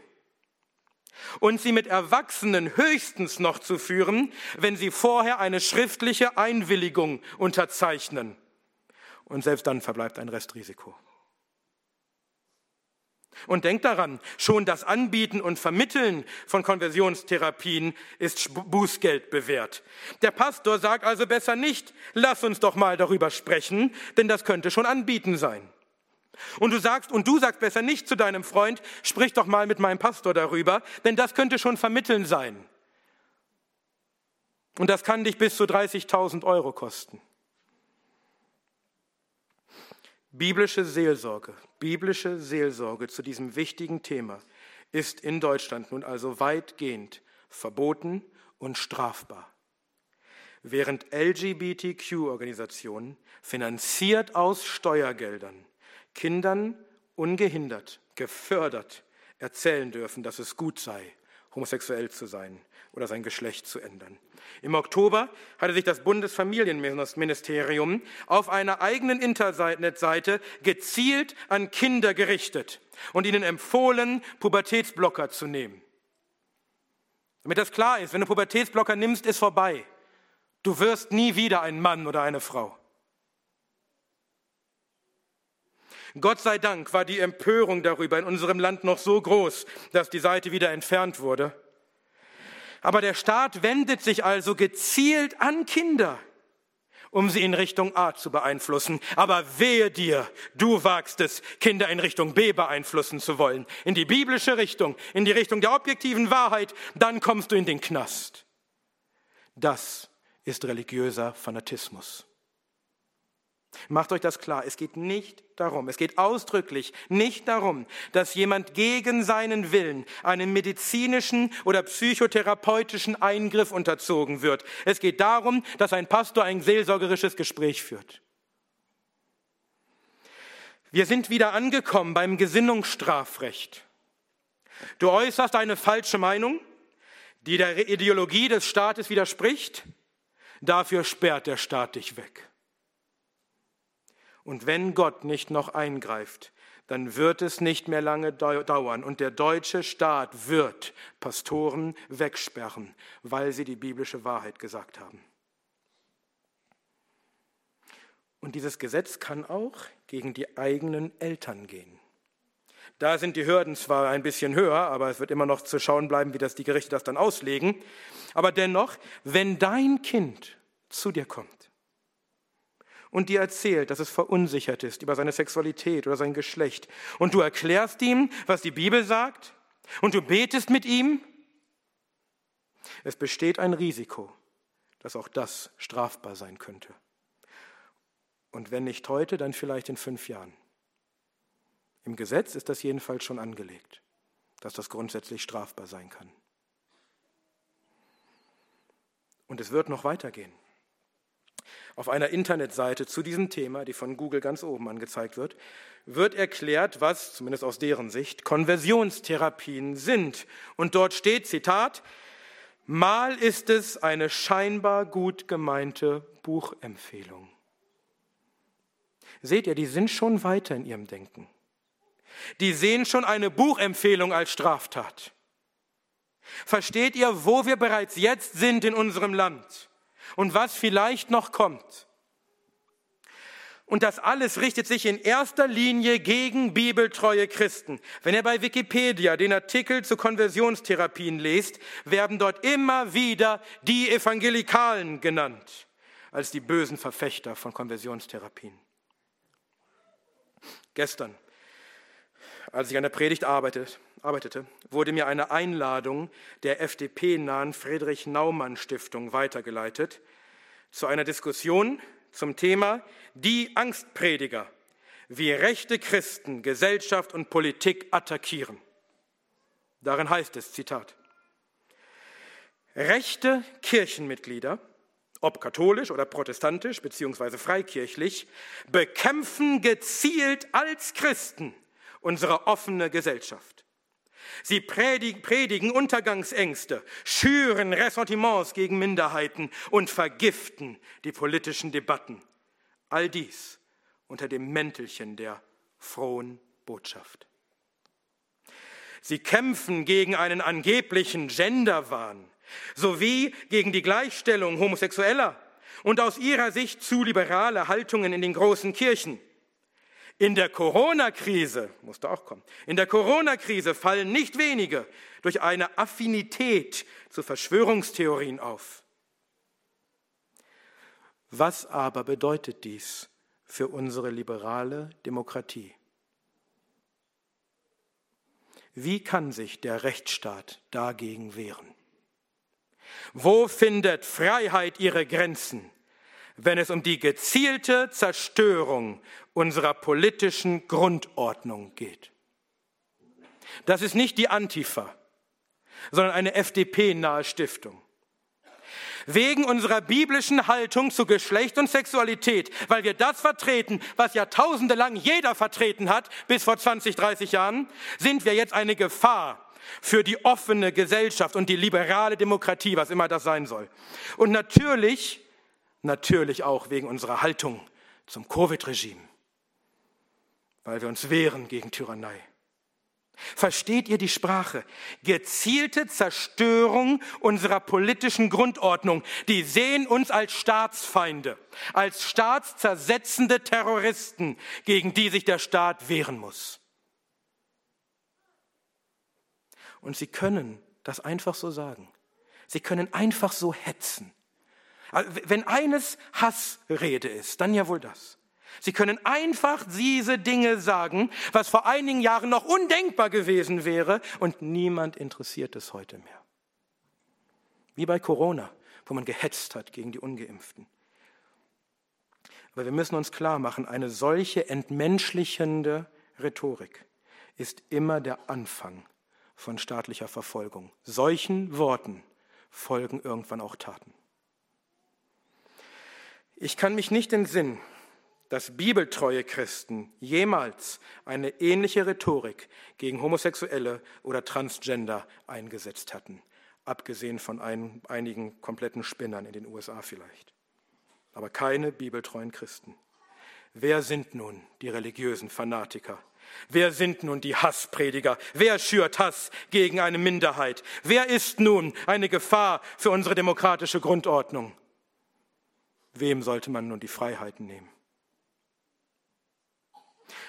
und sie mit Erwachsenen höchstens noch zu führen, wenn sie vorher eine schriftliche Einwilligung unterzeichnen. Und selbst dann verbleibt ein Restrisiko. Und denkt daran, schon das Anbieten und Vermitteln von Konversionstherapien ist Bußgeld bewährt. Der Pastor sagt also besser nicht, lass uns doch mal darüber sprechen, denn das könnte schon anbieten sein. Und du sagst, und du sagst besser nicht zu deinem Freund, sprich doch mal mit meinem Pastor darüber, denn das könnte schon vermitteln sein. Und das kann dich bis zu 30.000 Euro kosten. Biblische Seelsorge, biblische Seelsorge zu diesem wichtigen Thema ist in Deutschland nun also weitgehend verboten und strafbar. Während LGBTQ-Organisationen finanziert aus Steuergeldern Kindern ungehindert, gefördert erzählen dürfen, dass es gut sei, homosexuell zu sein oder sein Geschlecht zu ändern. Im Oktober hatte sich das Bundesfamilienministerium auf einer eigenen Internetseite gezielt an Kinder gerichtet und ihnen empfohlen, Pubertätsblocker zu nehmen. Damit das klar ist, wenn du Pubertätsblocker nimmst, ist vorbei. Du wirst nie wieder ein Mann oder eine Frau. Gott sei Dank war die Empörung darüber in unserem Land noch so groß, dass die Seite wieder entfernt wurde. Aber der Staat wendet sich also gezielt an Kinder, um sie in Richtung A zu beeinflussen. Aber wehe dir, du wagst es, Kinder in Richtung B beeinflussen zu wollen, in die biblische Richtung, in die Richtung der objektiven Wahrheit, dann kommst du in den Knast. Das ist religiöser Fanatismus. Macht euch das klar, es geht nicht darum, es geht ausdrücklich nicht darum, dass jemand gegen seinen Willen einem medizinischen oder psychotherapeutischen Eingriff unterzogen wird. Es geht darum, dass ein Pastor ein seelsorgerisches Gespräch führt. Wir sind wieder angekommen beim Gesinnungsstrafrecht. Du äußerst eine falsche Meinung, die der Ideologie des Staates widerspricht, dafür sperrt der Staat dich weg. Und wenn Gott nicht noch eingreift, dann wird es nicht mehr lange dauern und der deutsche Staat wird Pastoren wegsperren, weil sie die biblische Wahrheit gesagt haben. Und dieses Gesetz kann auch gegen die eigenen Eltern gehen. Da sind die Hürden zwar ein bisschen höher, aber es wird immer noch zu schauen bleiben, wie das die Gerichte das dann auslegen. Aber dennoch, wenn dein Kind zu dir kommt und dir erzählt, dass es verunsichert ist über seine Sexualität oder sein Geschlecht, und du erklärst ihm, was die Bibel sagt, und du betest mit ihm, es besteht ein Risiko, dass auch das strafbar sein könnte. Und wenn nicht heute, dann vielleicht in fünf Jahren. Im Gesetz ist das jedenfalls schon angelegt, dass das grundsätzlich strafbar sein kann. Und es wird noch weitergehen. Auf einer Internetseite zu diesem Thema, die von Google ganz oben angezeigt wird, wird erklärt, was, zumindest aus deren Sicht, Konversionstherapien sind. Und dort steht, Zitat, Mal ist es eine scheinbar gut gemeinte Buchempfehlung. Seht ihr, die sind schon weiter in ihrem Denken. Die sehen schon eine Buchempfehlung als Straftat. Versteht ihr, wo wir bereits jetzt sind in unserem Land und was vielleicht noch kommt? Und das alles richtet sich in erster Linie gegen bibeltreue Christen. Wenn ihr bei Wikipedia den Artikel zu Konversionstherapien lest, werden dort immer wieder die Evangelikalen genannt als die bösen Verfechter von Konversionstherapien. Gestern, als ich an der Predigt arbeitete, wurde mir eine Einladung der FDP-nahen Friedrich Naumann Stiftung weitergeleitet zu einer Diskussion zum Thema Die Angstprediger, wie rechte Christen Gesellschaft und Politik attackieren. Darin heißt es, Zitat, rechte Kirchenmitglieder, ob katholisch oder protestantisch beziehungsweise freikirchlich, bekämpfen gezielt als Christen unsere offene Gesellschaft. Sie predigen Untergangsängste, schüren Ressentiments gegen Minderheiten und vergiften die politischen Debatten. All dies unter dem Mäntelchen der frohen Botschaft. Sie kämpfen gegen einen angeblichen Genderwahn sowie gegen die Gleichstellung Homosexueller und aus ihrer Sicht zu liberale Haltungen in den großen Kirchen. In der Corona-Krise, musste auch kommen, in der Corona-Krise fallen nicht wenige durch eine Affinität zu Verschwörungstheorien auf. Was aber bedeutet dies für unsere liberale Demokratie? Wie kann sich der Rechtsstaat dagegen wehren? Wo findet Freiheit ihre Grenzen? wenn es um die gezielte Zerstörung unserer politischen Grundordnung geht. Das ist nicht die Antifa, sondern eine FDP-nahe Stiftung. Wegen unserer biblischen Haltung zu Geschlecht und Sexualität, weil wir das vertreten, was jahrtausende lang jeder vertreten hat, bis vor 20, 30 Jahren, sind wir jetzt eine Gefahr für die offene Gesellschaft und die liberale Demokratie, was immer das sein soll. Und natürlich Natürlich auch wegen unserer Haltung zum Covid-Regime, weil wir uns wehren gegen Tyrannei. Versteht ihr die Sprache? Gezielte Zerstörung unserer politischen Grundordnung. Die sehen uns als Staatsfeinde, als staatszersetzende Terroristen, gegen die sich der Staat wehren muss. Und sie können das einfach so sagen. Sie können einfach so hetzen. Also, wenn eines Hassrede ist, dann ja wohl das. Sie können einfach diese Dinge sagen, was vor einigen Jahren noch undenkbar gewesen wäre und niemand interessiert es heute mehr. Wie bei Corona, wo man gehetzt hat gegen die ungeimpften. Aber wir müssen uns klar machen, eine solche entmenschlichende Rhetorik ist immer der Anfang von staatlicher Verfolgung. Solchen Worten folgen irgendwann auch Taten. Ich kann mich nicht entsinnen, dass bibeltreue Christen jemals eine ähnliche Rhetorik gegen Homosexuelle oder Transgender eingesetzt hatten, abgesehen von ein, einigen kompletten Spinnern in den USA vielleicht. Aber keine bibeltreuen Christen. Wer sind nun die religiösen Fanatiker? Wer sind nun die Hassprediger? Wer schürt Hass gegen eine Minderheit? Wer ist nun eine Gefahr für unsere demokratische Grundordnung? Wem sollte man nun die Freiheiten nehmen?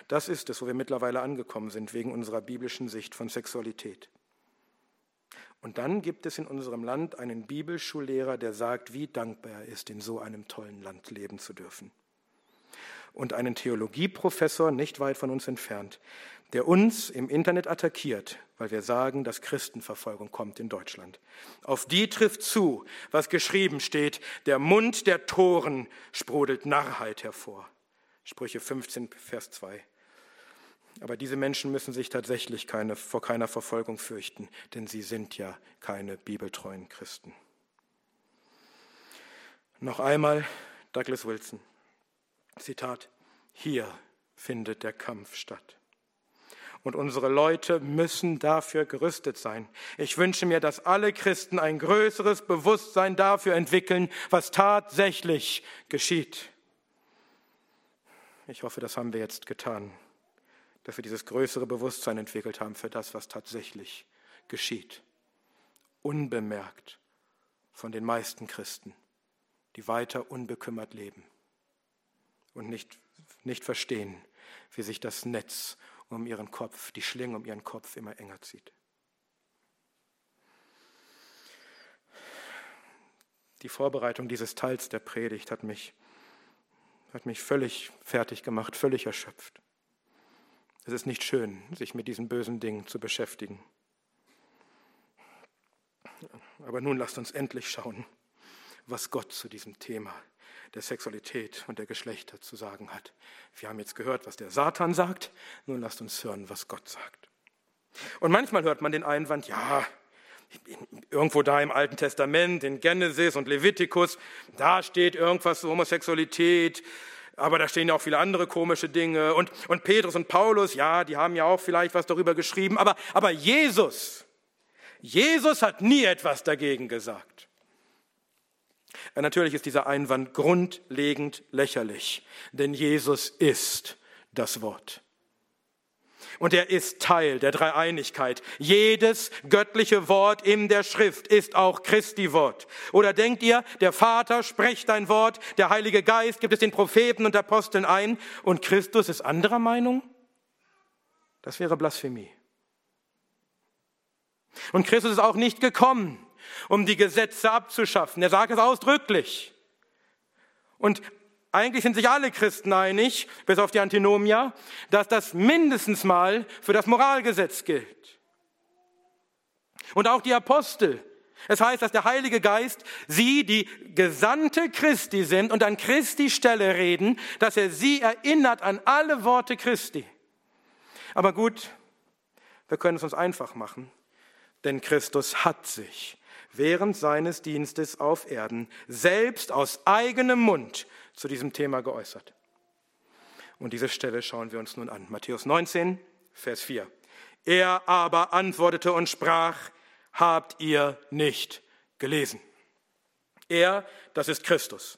Das ist es, wo wir mittlerweile angekommen sind, wegen unserer biblischen Sicht von Sexualität. Und dann gibt es in unserem Land einen Bibelschullehrer, der sagt, wie dankbar er ist, in so einem tollen Land leben zu dürfen. und einen Theologieprofessor nicht weit von uns entfernt, der uns im Internet attackiert, weil wir sagen, dass Christenverfolgung kommt in Deutschland. Auf die trifft zu, was geschrieben steht, der Mund der Toren sprudelt Narrheit hervor. Sprüche 15, Vers 2. Aber diese Menschen müssen sich tatsächlich keine, vor keiner Verfolgung fürchten, denn sie sind ja keine bibeltreuen Christen. Noch einmal Douglas Wilson. Zitat, hier findet der Kampf statt. Und unsere Leute müssen dafür gerüstet sein. Ich wünsche mir, dass alle Christen ein größeres Bewusstsein dafür entwickeln, was tatsächlich geschieht. Ich hoffe, das haben wir jetzt getan, dass wir dieses größere Bewusstsein entwickelt haben für das, was tatsächlich geschieht. Unbemerkt von den meisten Christen, die weiter unbekümmert leben und nicht, nicht verstehen, wie sich das Netz um ihren Kopf, die Schlinge um ihren Kopf immer enger zieht. Die Vorbereitung dieses Teils der Predigt hat mich, hat mich völlig fertig gemacht, völlig erschöpft. Es ist nicht schön, sich mit diesen bösen Dingen zu beschäftigen. Aber nun lasst uns endlich schauen, was Gott zu diesem Thema der Sexualität und der Geschlechter zu sagen hat. Wir haben jetzt gehört, was der Satan sagt, nun lasst uns hören, was Gott sagt. Und manchmal hört man den Einwand, ja, irgendwo da im Alten Testament, in Genesis und Levitikus, da steht irgendwas zur Homosexualität, aber da stehen ja auch viele andere komische Dinge. Und, und Petrus und Paulus, ja, die haben ja auch vielleicht was darüber geschrieben, aber, aber Jesus, Jesus hat nie etwas dagegen gesagt. Natürlich ist dieser Einwand grundlegend lächerlich, denn Jesus ist das Wort. Und er ist Teil der Dreieinigkeit. Jedes göttliche Wort in der Schrift ist auch Christi Wort. Oder denkt ihr, der Vater spricht ein Wort, der Heilige Geist gibt es den Propheten und Aposteln ein und Christus ist anderer Meinung? Das wäre Blasphemie. Und Christus ist auch nicht gekommen, um die Gesetze abzuschaffen. Er sagt es ausdrücklich. Und eigentlich sind sich alle Christen einig, bis auf die Antinomia, dass das mindestens mal für das Moralgesetz gilt. Und auch die Apostel. Es heißt, dass der Heilige Geist sie, die Gesandte Christi sind und an Christi Stelle reden, dass er sie erinnert an alle Worte Christi. Aber gut, wir können es uns einfach machen, denn Christus hat sich während seines Dienstes auf Erden selbst aus eigenem Mund zu diesem Thema geäußert. Und diese Stelle schauen wir uns nun an. Matthäus 19, Vers 4. Er aber antwortete und sprach, habt ihr nicht gelesen? Er, das ist Christus.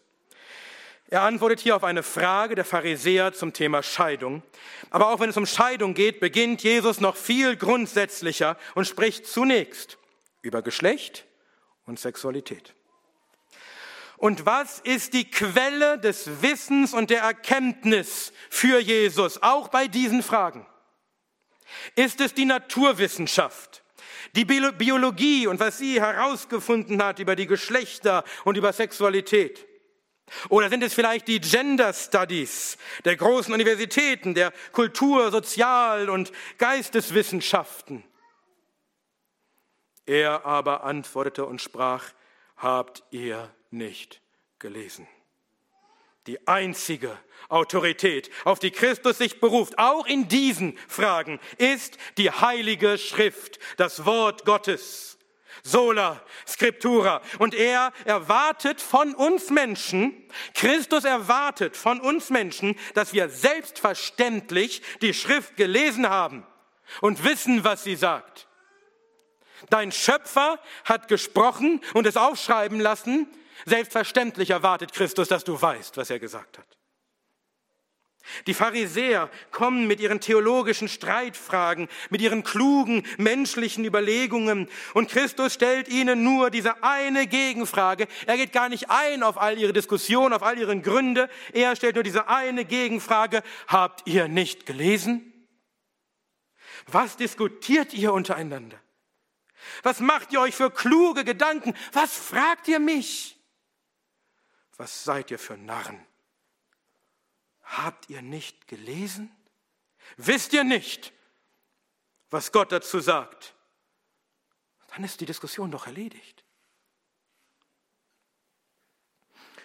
Er antwortet hier auf eine Frage der Pharisäer zum Thema Scheidung. Aber auch wenn es um Scheidung geht, beginnt Jesus noch viel grundsätzlicher und spricht zunächst über Geschlecht, und Sexualität. Und was ist die Quelle des Wissens und der Erkenntnis für Jesus, auch bei diesen Fragen? Ist es die Naturwissenschaft, die Biologie und was sie herausgefunden hat über die Geschlechter und über Sexualität? Oder sind es vielleicht die Gender Studies der großen Universitäten, der Kultur-, Sozial- und Geisteswissenschaften? Er aber antwortete und sprach, habt ihr nicht gelesen? Die einzige Autorität, auf die Christus sich beruft, auch in diesen Fragen, ist die heilige Schrift, das Wort Gottes. Sola Scriptura. Und er erwartet von uns Menschen, Christus erwartet von uns Menschen, dass wir selbstverständlich die Schrift gelesen haben und wissen, was sie sagt. Dein Schöpfer hat gesprochen und es aufschreiben lassen. Selbstverständlich erwartet Christus, dass du weißt, was er gesagt hat. Die Pharisäer kommen mit ihren theologischen Streitfragen, mit ihren klugen menschlichen Überlegungen und Christus stellt ihnen nur diese eine Gegenfrage. Er geht gar nicht ein auf all ihre Diskussionen, auf all ihre Gründe. Er stellt nur diese eine Gegenfrage. Habt ihr nicht gelesen? Was diskutiert ihr untereinander? Was macht ihr euch für kluge Gedanken? Was fragt ihr mich? Was seid ihr für Narren? Habt ihr nicht gelesen? Wisst ihr nicht, was Gott dazu sagt? Dann ist die Diskussion doch erledigt.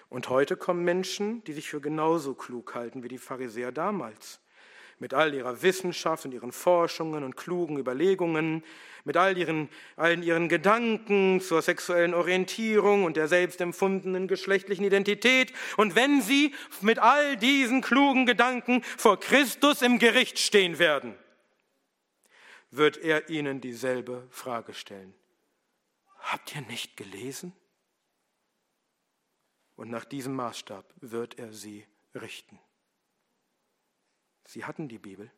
Und heute kommen Menschen, die sich für genauso klug halten wie die Pharisäer damals mit all ihrer Wissenschaft und ihren Forschungen und klugen Überlegungen, mit all ihren, allen ihren Gedanken zur sexuellen Orientierung und der selbstempfundenen geschlechtlichen Identität. Und wenn sie mit all diesen klugen Gedanken vor Christus im Gericht stehen werden, wird er ihnen dieselbe Frage stellen. Habt ihr nicht gelesen? Und nach diesem Maßstab wird er sie richten. Sie hatten die Bibel.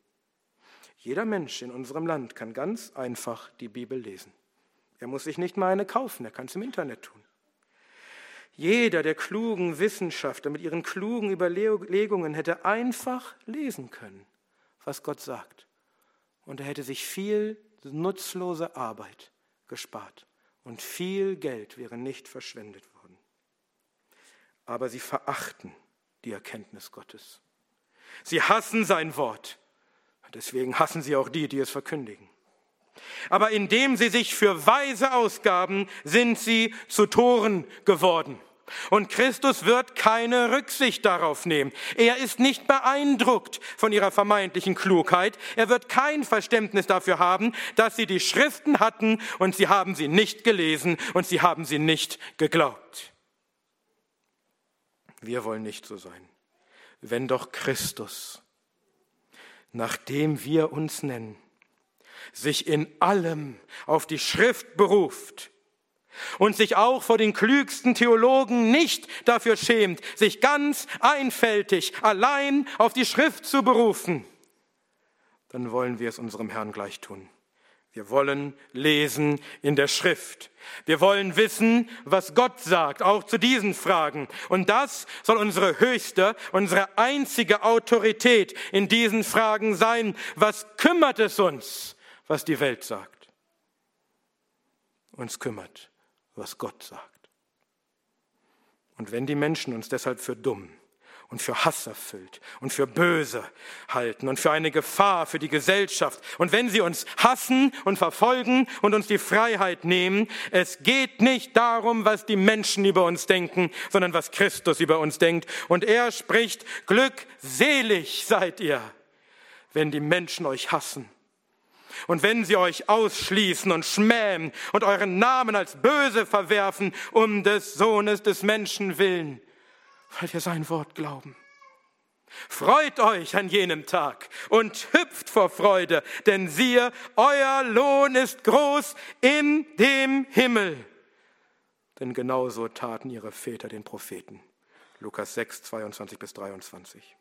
Jeder Mensch in unserem Land kann ganz einfach die Bibel lesen. Er muss sich nicht mal eine kaufen, er kann es im Internet tun. Jeder der klugen Wissenschaftler mit ihren klugen Überlegungen hätte einfach lesen können, was Gott sagt. Und er hätte sich viel nutzlose Arbeit gespart und viel Geld wäre nicht verschwendet worden. Aber sie verachten die Erkenntnis Gottes. Sie hassen sein Wort. Deswegen hassen sie auch die, die es verkündigen. Aber indem sie sich für Weise ausgaben, sind sie zu Toren geworden. Und Christus wird keine Rücksicht darauf nehmen. Er ist nicht beeindruckt von ihrer vermeintlichen Klugheit. Er wird kein Verständnis dafür haben, dass sie die Schriften hatten und sie haben sie nicht gelesen und sie haben sie nicht geglaubt. Wir wollen nicht so sein wenn doch Christus, nachdem wir uns nennen, sich in allem auf die Schrift beruft und sich auch vor den klügsten Theologen nicht dafür schämt, sich ganz einfältig allein auf die Schrift zu berufen, dann wollen wir es unserem Herrn gleich tun. Wir wollen lesen in der Schrift. Wir wollen wissen, was Gott sagt, auch zu diesen Fragen. Und das soll unsere höchste, unsere einzige Autorität in diesen Fragen sein. Was kümmert es uns, was die Welt sagt? Uns kümmert, was Gott sagt. Und wenn die Menschen uns deshalb für dumm und für Hass erfüllt und für böse halten und für eine Gefahr für die Gesellschaft. Und wenn sie uns hassen und verfolgen und uns die Freiheit nehmen, es geht nicht darum, was die Menschen über uns denken, sondern was Christus über uns denkt. Und er spricht, glückselig seid ihr, wenn die Menschen euch hassen. Und wenn sie euch ausschließen und schmähen und euren Namen als böse verwerfen, um des Sohnes des Menschen willen, weil wir sein Wort glauben. Freut euch an jenem Tag und hüpft vor Freude, denn siehe, euer Lohn ist groß in dem Himmel. Denn genauso taten ihre Väter den Propheten. Lukas 6, 22 bis 23.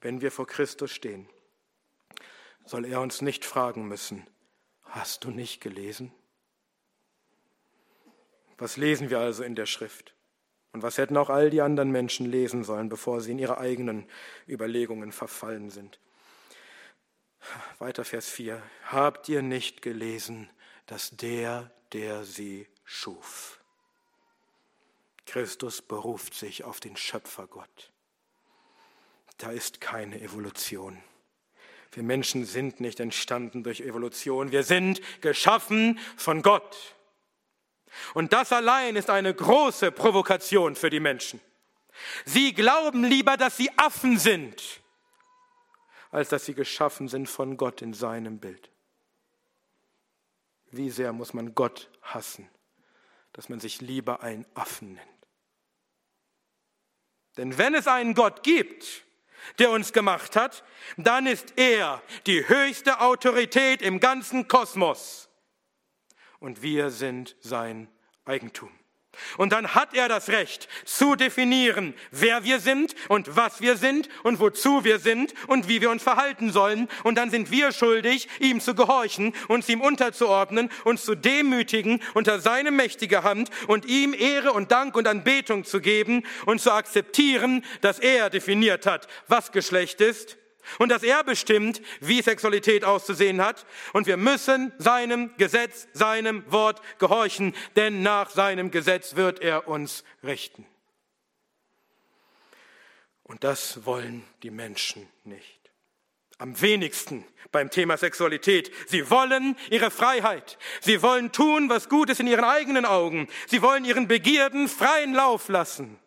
Wenn wir vor Christus stehen, soll er uns nicht fragen müssen, hast du nicht gelesen? Was lesen wir also in der Schrift? Und was hätten auch all die anderen Menschen lesen sollen, bevor sie in ihre eigenen Überlegungen verfallen sind? Weiter Vers 4. Habt ihr nicht gelesen, dass der, der sie schuf, Christus beruft sich auf den Schöpfergott. Da ist keine Evolution. Wir Menschen sind nicht entstanden durch Evolution. Wir sind geschaffen von Gott. Und das allein ist eine große Provokation für die Menschen. Sie glauben lieber, dass sie Affen sind, als dass sie geschaffen sind von Gott in seinem Bild. Wie sehr muss man Gott hassen, dass man sich lieber einen Affen nennt. Denn wenn es einen Gott gibt, der uns gemacht hat, dann ist er die höchste Autorität im ganzen Kosmos und wir sind sein Eigentum. Und dann hat er das Recht zu definieren, wer wir sind und was wir sind und wozu wir sind und wie wir uns verhalten sollen. Und dann sind wir schuldig, ihm zu gehorchen, uns ihm unterzuordnen, uns zu demütigen unter seine mächtige Hand und ihm Ehre und Dank und Anbetung zu geben und zu akzeptieren, dass er definiert hat, was Geschlecht ist und dass er bestimmt, wie Sexualität auszusehen hat. Und wir müssen seinem Gesetz, seinem Wort gehorchen, denn nach seinem Gesetz wird er uns richten. Und das wollen die Menschen nicht. Am wenigsten beim Thema Sexualität. Sie wollen ihre Freiheit. Sie wollen tun, was gut ist in ihren eigenen Augen. Sie wollen ihren Begierden freien Lauf lassen.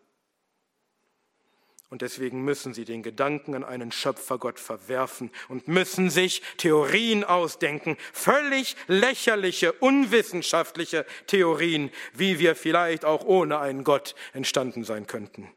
Und deswegen müssen sie den Gedanken an einen Schöpfergott verwerfen und müssen sich Theorien ausdenken, völlig lächerliche, unwissenschaftliche Theorien, wie wir vielleicht auch ohne einen Gott entstanden sein könnten.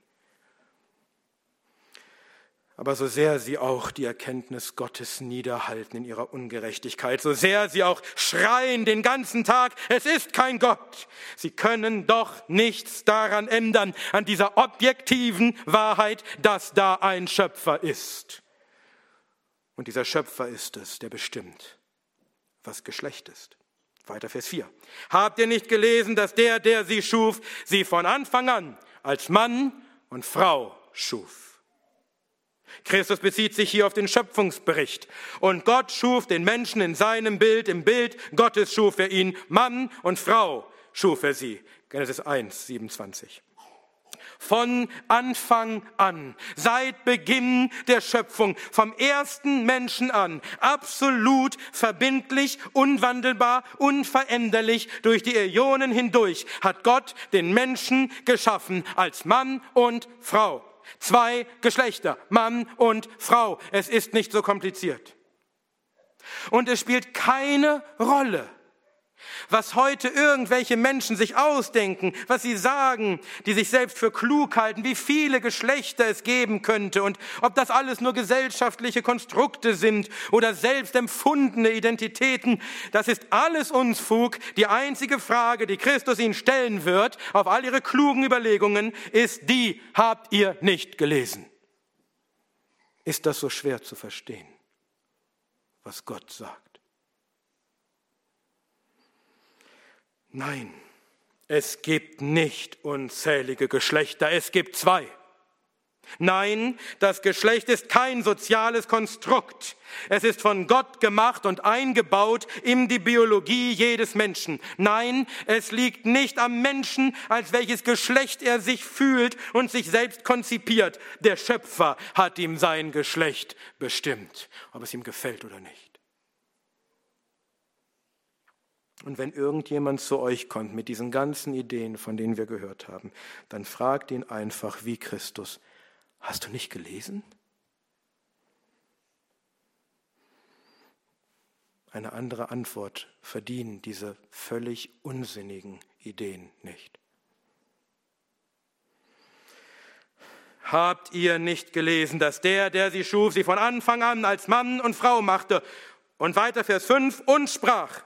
Aber so sehr sie auch die Erkenntnis Gottes niederhalten in ihrer Ungerechtigkeit, so sehr sie auch schreien den ganzen Tag, es ist kein Gott, sie können doch nichts daran ändern, an dieser objektiven Wahrheit, dass da ein Schöpfer ist. Und dieser Schöpfer ist es, der bestimmt, was Geschlecht ist. Weiter Vers 4. Habt ihr nicht gelesen, dass der, der sie schuf, sie von Anfang an als Mann und Frau schuf? Christus bezieht sich hier auf den Schöpfungsbericht. Und Gott schuf den Menschen in seinem Bild, im Bild Gottes schuf er ihn, Mann und Frau schuf er sie. Genesis 1, 27. Von Anfang an, seit Beginn der Schöpfung, vom ersten Menschen an, absolut verbindlich, unwandelbar, unveränderlich durch die Äonen hindurch, hat Gott den Menschen geschaffen als Mann und Frau. Zwei Geschlechter, Mann und Frau. Es ist nicht so kompliziert. Und es spielt keine Rolle, was heute irgendwelche Menschen sich ausdenken, was sie sagen, die sich selbst für klug halten, wie viele Geschlechter es geben könnte und ob das alles nur gesellschaftliche Konstrukte sind oder selbst empfundene Identitäten, das ist alles Unfug. Die einzige Frage, die Christus ihnen stellen wird, auf all ihre klugen Überlegungen, ist die, habt ihr nicht gelesen? Ist das so schwer zu verstehen, was Gott sagt? Nein, es gibt nicht unzählige Geschlechter, es gibt zwei. Nein, das Geschlecht ist kein soziales Konstrukt. Es ist von Gott gemacht und eingebaut in die Biologie jedes Menschen. Nein, es liegt nicht am Menschen, als welches Geschlecht er sich fühlt und sich selbst konzipiert. Der Schöpfer hat ihm sein Geschlecht bestimmt, ob es ihm gefällt oder nicht. Und wenn irgendjemand zu euch kommt mit diesen ganzen Ideen, von denen wir gehört haben, dann fragt ihn einfach wie Christus, hast du nicht gelesen? Eine andere Antwort verdienen diese völlig unsinnigen Ideen nicht. Habt ihr nicht gelesen, dass der, der sie schuf, sie von Anfang an als Mann und Frau machte? Und weiter Vers 5 und sprach,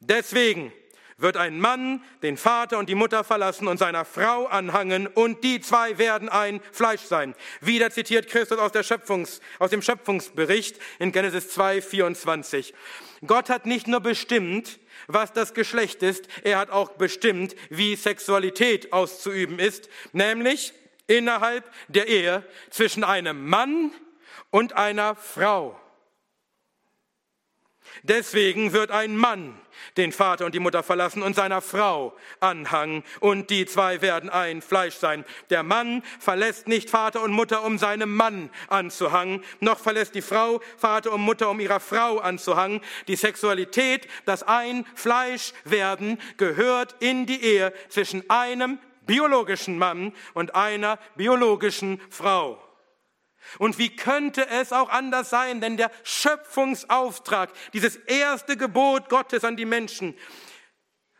Deswegen wird ein Mann den Vater und die Mutter verlassen und seiner Frau anhangen und die zwei werden ein Fleisch sein. Wieder zitiert Christus aus, der Schöpfungs, aus dem Schöpfungsbericht in Genesis 2, 24. Gott hat nicht nur bestimmt, was das Geschlecht ist, er hat auch bestimmt, wie Sexualität auszuüben ist, nämlich innerhalb der Ehe zwischen einem Mann und einer Frau. Deswegen wird ein Mann den Vater und die Mutter verlassen und seiner Frau anhangen und die zwei werden ein Fleisch sein. Der Mann verlässt nicht Vater und Mutter, um seinem Mann anzuhangen, noch verlässt die Frau Vater und Mutter, um ihrer Frau anzuhangen. Die Sexualität, das ein Fleisch werden, gehört in die Ehe zwischen einem biologischen Mann und einer biologischen Frau. Und wie könnte es auch anders sein? Denn der Schöpfungsauftrag, dieses erste Gebot Gottes an die Menschen,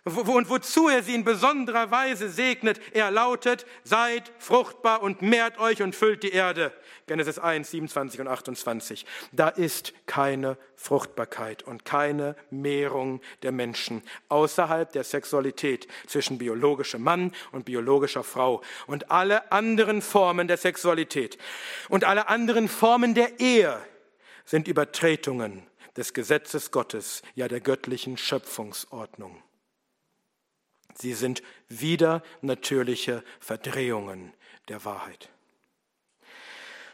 und wozu er sie in besonderer Weise segnet, er lautet, seid fruchtbar und mehrt euch und füllt die Erde. Genesis 1, 27 und 28. Da ist keine Fruchtbarkeit und keine Mehrung der Menschen außerhalb der Sexualität zwischen biologischem Mann und biologischer Frau und alle anderen Formen der Sexualität und alle anderen Formen der Ehe sind Übertretungen des Gesetzes Gottes, ja der göttlichen Schöpfungsordnung. Sie sind wieder natürliche Verdrehungen der Wahrheit.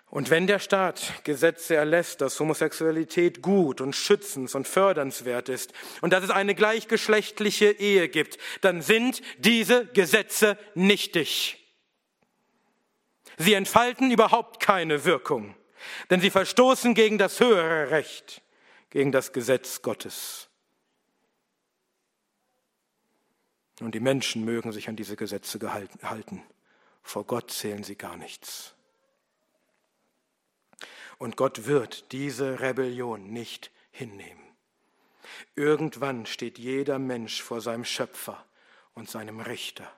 Und wenn der Staat Gesetze erlässt, dass Homosexualität gut und schützens und fördernswert ist und dass es eine gleichgeschlechtliche Ehe gibt, dann sind diese Gesetze nichtig. Sie entfalten überhaupt keine Wirkung, denn sie verstoßen gegen das höhere Recht, gegen das Gesetz Gottes. Und die Menschen mögen sich an diese Gesetze halten. Vor Gott zählen sie gar nichts. Und Gott wird diese Rebellion nicht hinnehmen. Irgendwann steht jeder Mensch vor seinem Schöpfer und seinem Richter.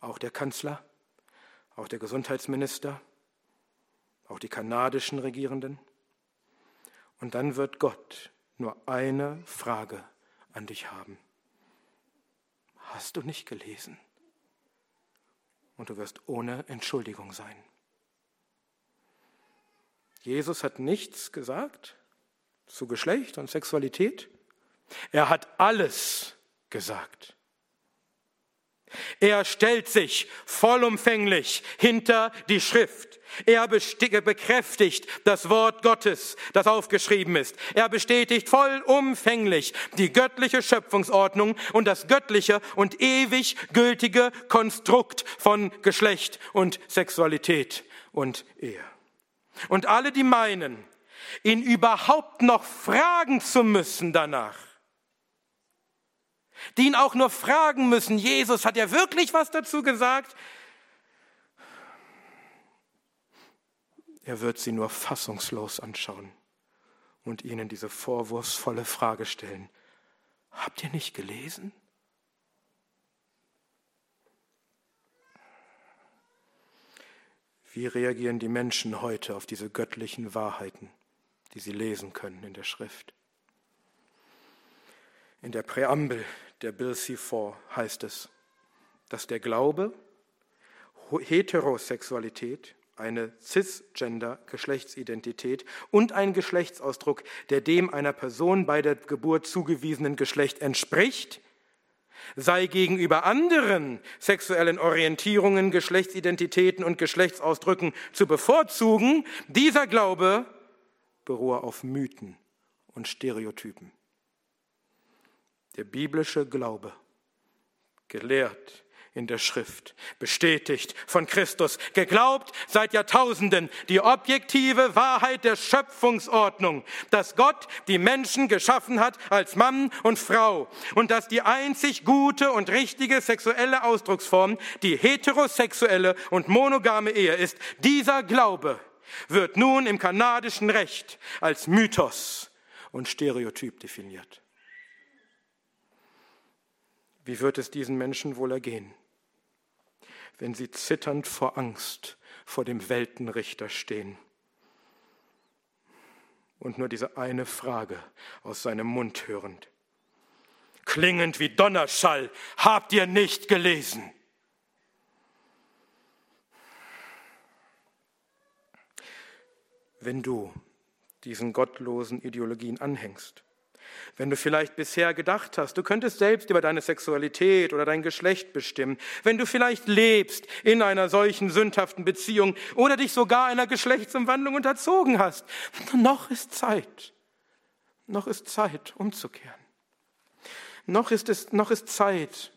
Auch der Kanzler, auch der Gesundheitsminister, auch die kanadischen Regierenden. Und dann wird Gott nur eine Frage an dich haben. Hast du nicht gelesen? Und du wirst ohne Entschuldigung sein. Jesus hat nichts gesagt zu Geschlecht und Sexualität. Er hat alles gesagt. Er stellt sich vollumfänglich hinter die Schrift. Er bekräftigt das Wort Gottes, das aufgeschrieben ist. Er bestätigt vollumfänglich die göttliche Schöpfungsordnung und das göttliche und ewig gültige Konstrukt von Geschlecht und Sexualität und Ehe. Und alle, die meinen, ihn überhaupt noch fragen zu müssen danach, die ihn auch nur fragen müssen, Jesus, hat er wirklich was dazu gesagt? Er wird sie nur fassungslos anschauen und ihnen diese vorwurfsvolle Frage stellen. Habt ihr nicht gelesen? Wie reagieren die Menschen heute auf diese göttlichen Wahrheiten, die sie lesen können in der Schrift? In der Präambel der Bill C4 heißt es, dass der Glaube Heterosexualität, eine cisgender-Geschlechtsidentität und ein Geschlechtsausdruck, der dem einer Person bei der Geburt zugewiesenen Geschlecht entspricht, sei gegenüber anderen sexuellen Orientierungen, Geschlechtsidentitäten und Geschlechtsausdrücken zu bevorzugen, dieser Glaube beruhe auf Mythen und Stereotypen. Der biblische Glaube, gelehrt in der Schrift, bestätigt von Christus, geglaubt seit Jahrtausenden die objektive Wahrheit der Schöpfungsordnung, dass Gott die Menschen geschaffen hat als Mann und Frau und dass die einzig gute und richtige sexuelle Ausdrucksform die heterosexuelle und monogame Ehe ist. Dieser Glaube wird nun im kanadischen Recht als Mythos und Stereotyp definiert. Wie wird es diesen Menschen wohl ergehen? Wenn sie zitternd vor Angst vor dem Weltenrichter stehen und nur diese eine Frage aus seinem Mund hörend. Klingend wie Donnerschall, habt ihr nicht gelesen? Wenn du diesen gottlosen Ideologien anhängst, wenn du vielleicht bisher gedacht hast, du könntest selbst über deine Sexualität oder dein Geschlecht bestimmen. Wenn du vielleicht lebst in einer solchen sündhaften Beziehung oder dich sogar einer Geschlechtsumwandlung unterzogen hast. Noch ist Zeit. Noch ist Zeit, umzukehren. Noch ist es, noch ist Zeit,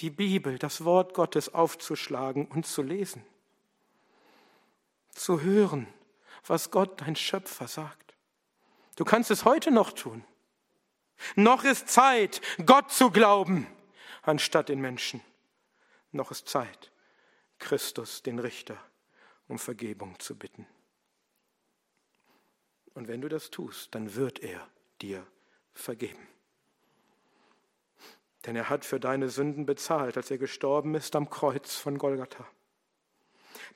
die Bibel, das Wort Gottes aufzuschlagen und zu lesen. Zu hören, was Gott, dein Schöpfer, sagt. Du kannst es heute noch tun. Noch ist Zeit, Gott zu glauben, anstatt den Menschen. Noch ist Zeit, Christus, den Richter, um Vergebung zu bitten. Und wenn du das tust, dann wird er dir vergeben. Denn er hat für deine Sünden bezahlt, als er gestorben ist am Kreuz von Golgatha.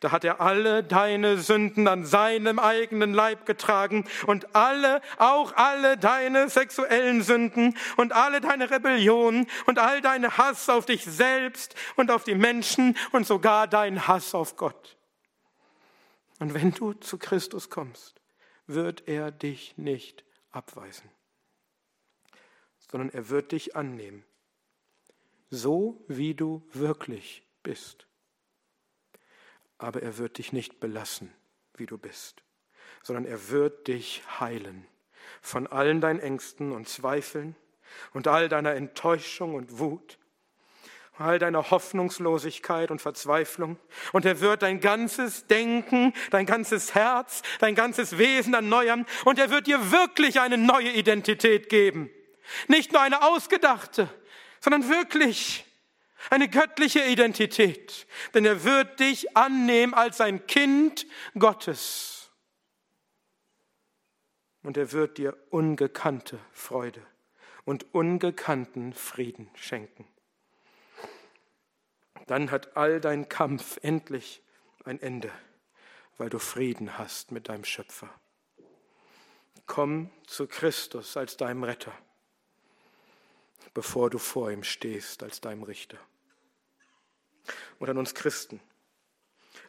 Da hat er alle deine Sünden an seinem eigenen Leib getragen und alle, auch alle deine sexuellen Sünden und alle deine Rebellionen und all deine Hass auf dich selbst und auf die Menschen und sogar deinen Hass auf Gott. Und wenn du zu Christus kommst, wird er dich nicht abweisen, sondern er wird dich annehmen, so wie du wirklich bist aber er wird dich nicht belassen, wie du bist, sondern er wird dich heilen von allen deinen Ängsten und Zweifeln und all deiner Enttäuschung und Wut all deiner Hoffnungslosigkeit und Verzweiflung. Und er wird dein ganzes Denken, dein ganzes Herz, dein ganzes Wesen erneuern. Und er wird dir wirklich eine neue Identität geben. Nicht nur eine ausgedachte, sondern wirklich eine göttliche Identität. Denn er wird dich annehmen als ein Kind Gottes. Und er wird dir ungekannte Freude und ungekannten Frieden schenken dann hat all dein Kampf endlich ein Ende, weil du Frieden hast mit deinem Schöpfer. Komm zu Christus als deinem Retter, bevor du vor ihm stehst als deinem Richter. Und an uns Christen,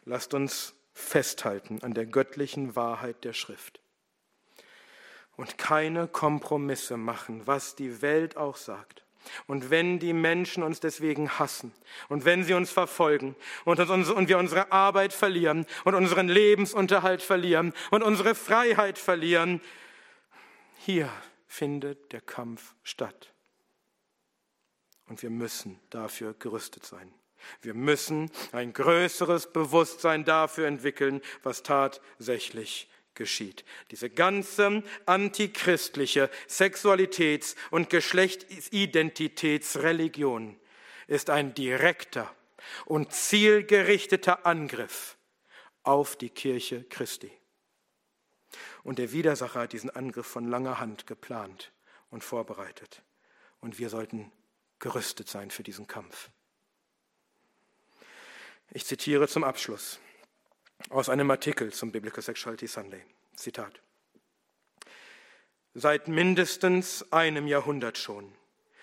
lasst uns festhalten an der göttlichen Wahrheit der Schrift und keine Kompromisse machen, was die Welt auch sagt. Und wenn die Menschen uns deswegen hassen und wenn sie uns verfolgen und, uns, und wir unsere Arbeit verlieren und unseren Lebensunterhalt verlieren und unsere Freiheit verlieren, hier findet der Kampf statt. Und wir müssen dafür gerüstet sein. Wir müssen ein größeres Bewusstsein dafür entwickeln, was tatsächlich geschieht. Diese ganze antichristliche Sexualitäts- und Geschlechtsidentitätsreligion ist ein direkter und zielgerichteter Angriff auf die Kirche Christi. Und der Widersacher hat diesen Angriff von langer Hand geplant und vorbereitet. Und wir sollten gerüstet sein für diesen Kampf. Ich zitiere zum Abschluss aus einem Artikel zum Biblical Sexuality Sunday. Zitat. Seit mindestens einem Jahrhundert schon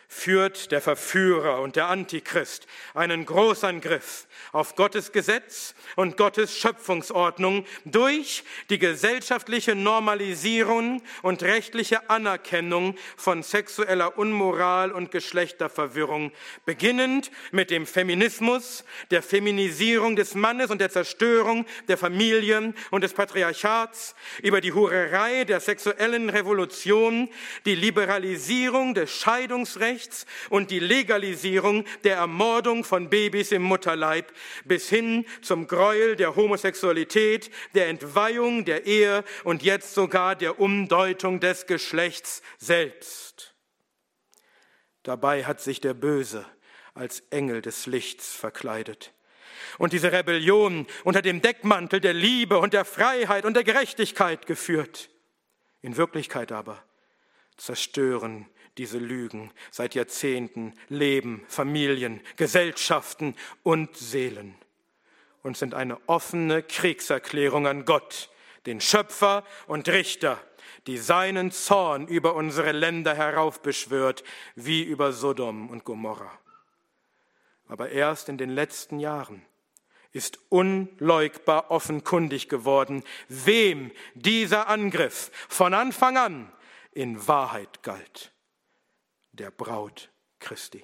führt der Verführer und der Antichrist einen Großangriff auf Gottes Gesetz und Gottes Schöpfungsordnung durch die gesellschaftliche Normalisierung und rechtliche Anerkennung von sexueller Unmoral und Geschlechterverwirrung, beginnend mit dem Feminismus, der Feminisierung des Mannes und der Zerstörung der Familie und des Patriarchats, über die Hurerei der sexuellen Revolution, die Liberalisierung des Scheidungsrechts, Rechts und die Legalisierung der Ermordung von Babys im Mutterleib bis hin zum Gräuel der Homosexualität, der Entweihung der Ehe und jetzt sogar der Umdeutung des Geschlechts selbst. Dabei hat sich der Böse als Engel des Lichts verkleidet. Und diese Rebellion unter dem Deckmantel der Liebe und der Freiheit und der Gerechtigkeit geführt. In Wirklichkeit aber zerstören diese Lügen seit Jahrzehnten Leben, Familien, Gesellschaften und Seelen und sind eine offene Kriegserklärung an Gott, den Schöpfer und Richter, die seinen Zorn über unsere Länder heraufbeschwört, wie über Sodom und Gomorra. Aber erst in den letzten Jahren ist unleugbar offenkundig geworden, wem dieser Angriff von Anfang an in Wahrheit galt der Braut Christi.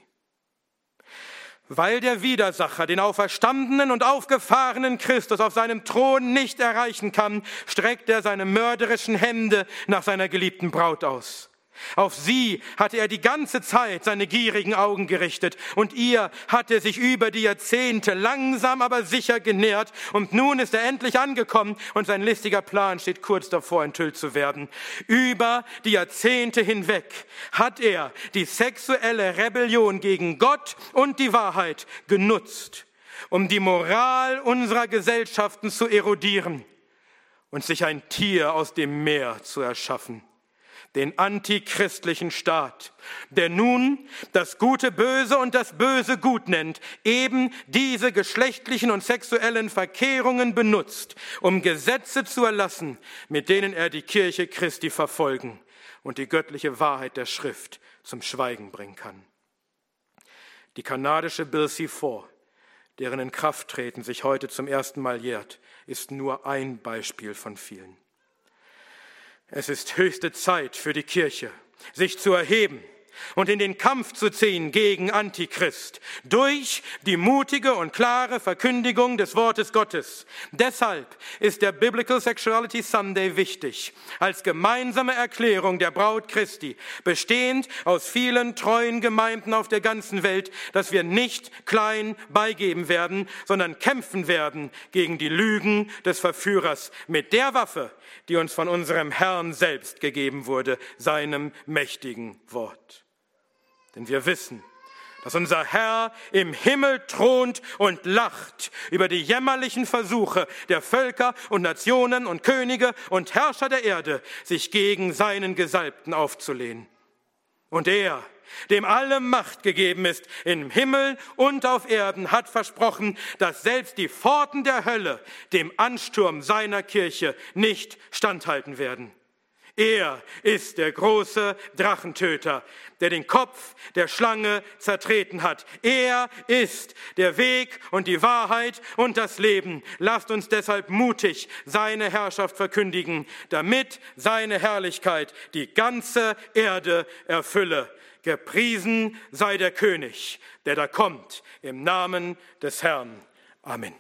Weil der Widersacher den auferstandenen und aufgefahrenen Christus auf seinem Thron nicht erreichen kann, streckt er seine mörderischen Hände nach seiner geliebten Braut aus. Auf sie hatte er die ganze Zeit seine gierigen Augen gerichtet. Und ihr hat er sich über die Jahrzehnte langsam aber sicher genährt. Und nun ist er endlich angekommen und sein listiger Plan steht kurz davor enthüllt zu werden. Über die Jahrzehnte hinweg hat er die sexuelle Rebellion gegen Gott und die Wahrheit genutzt, um die Moral unserer Gesellschaften zu erodieren und sich ein Tier aus dem Meer zu erschaffen den antichristlichen Staat, der nun das Gute böse und das Böse gut nennt, eben diese geschlechtlichen und sexuellen Verkehrungen benutzt, um Gesetze zu erlassen, mit denen er die Kirche Christi verfolgen und die göttliche Wahrheit der Schrift zum Schweigen bringen kann. Die kanadische Bill C4, deren Inkrafttreten sich heute zum ersten Mal jährt, ist nur ein Beispiel von vielen. Es ist höchste Zeit für die Kirche, sich zu erheben und in den Kampf zu ziehen gegen Antichrist durch die mutige und klare Verkündigung des Wortes Gottes. Deshalb ist der Biblical Sexuality Sunday wichtig, als gemeinsame Erklärung der Braut Christi, bestehend aus vielen treuen Gemeinden auf der ganzen Welt, dass wir nicht klein beigeben werden, sondern kämpfen werden gegen die Lügen des Verführers mit der Waffe, die uns von unserem Herrn selbst gegeben wurde, seinem mächtigen Wort. Denn wir wissen, dass unser Herr im Himmel thront und lacht über die jämmerlichen Versuche der Völker und Nationen und Könige und Herrscher der Erde, sich gegen seinen Gesalbten aufzulehnen. Und er, dem alle Macht gegeben ist im Himmel und auf Erden, hat versprochen, dass selbst die Pforten der Hölle dem Ansturm seiner Kirche nicht standhalten werden. Er ist der große Drachentöter, der den Kopf der Schlange zertreten hat. Er ist der Weg und die Wahrheit und das Leben. Lasst uns deshalb mutig seine Herrschaft verkündigen, damit seine Herrlichkeit die ganze Erde erfülle. Gepriesen sei der König, der da kommt, im Namen des Herrn. Amen.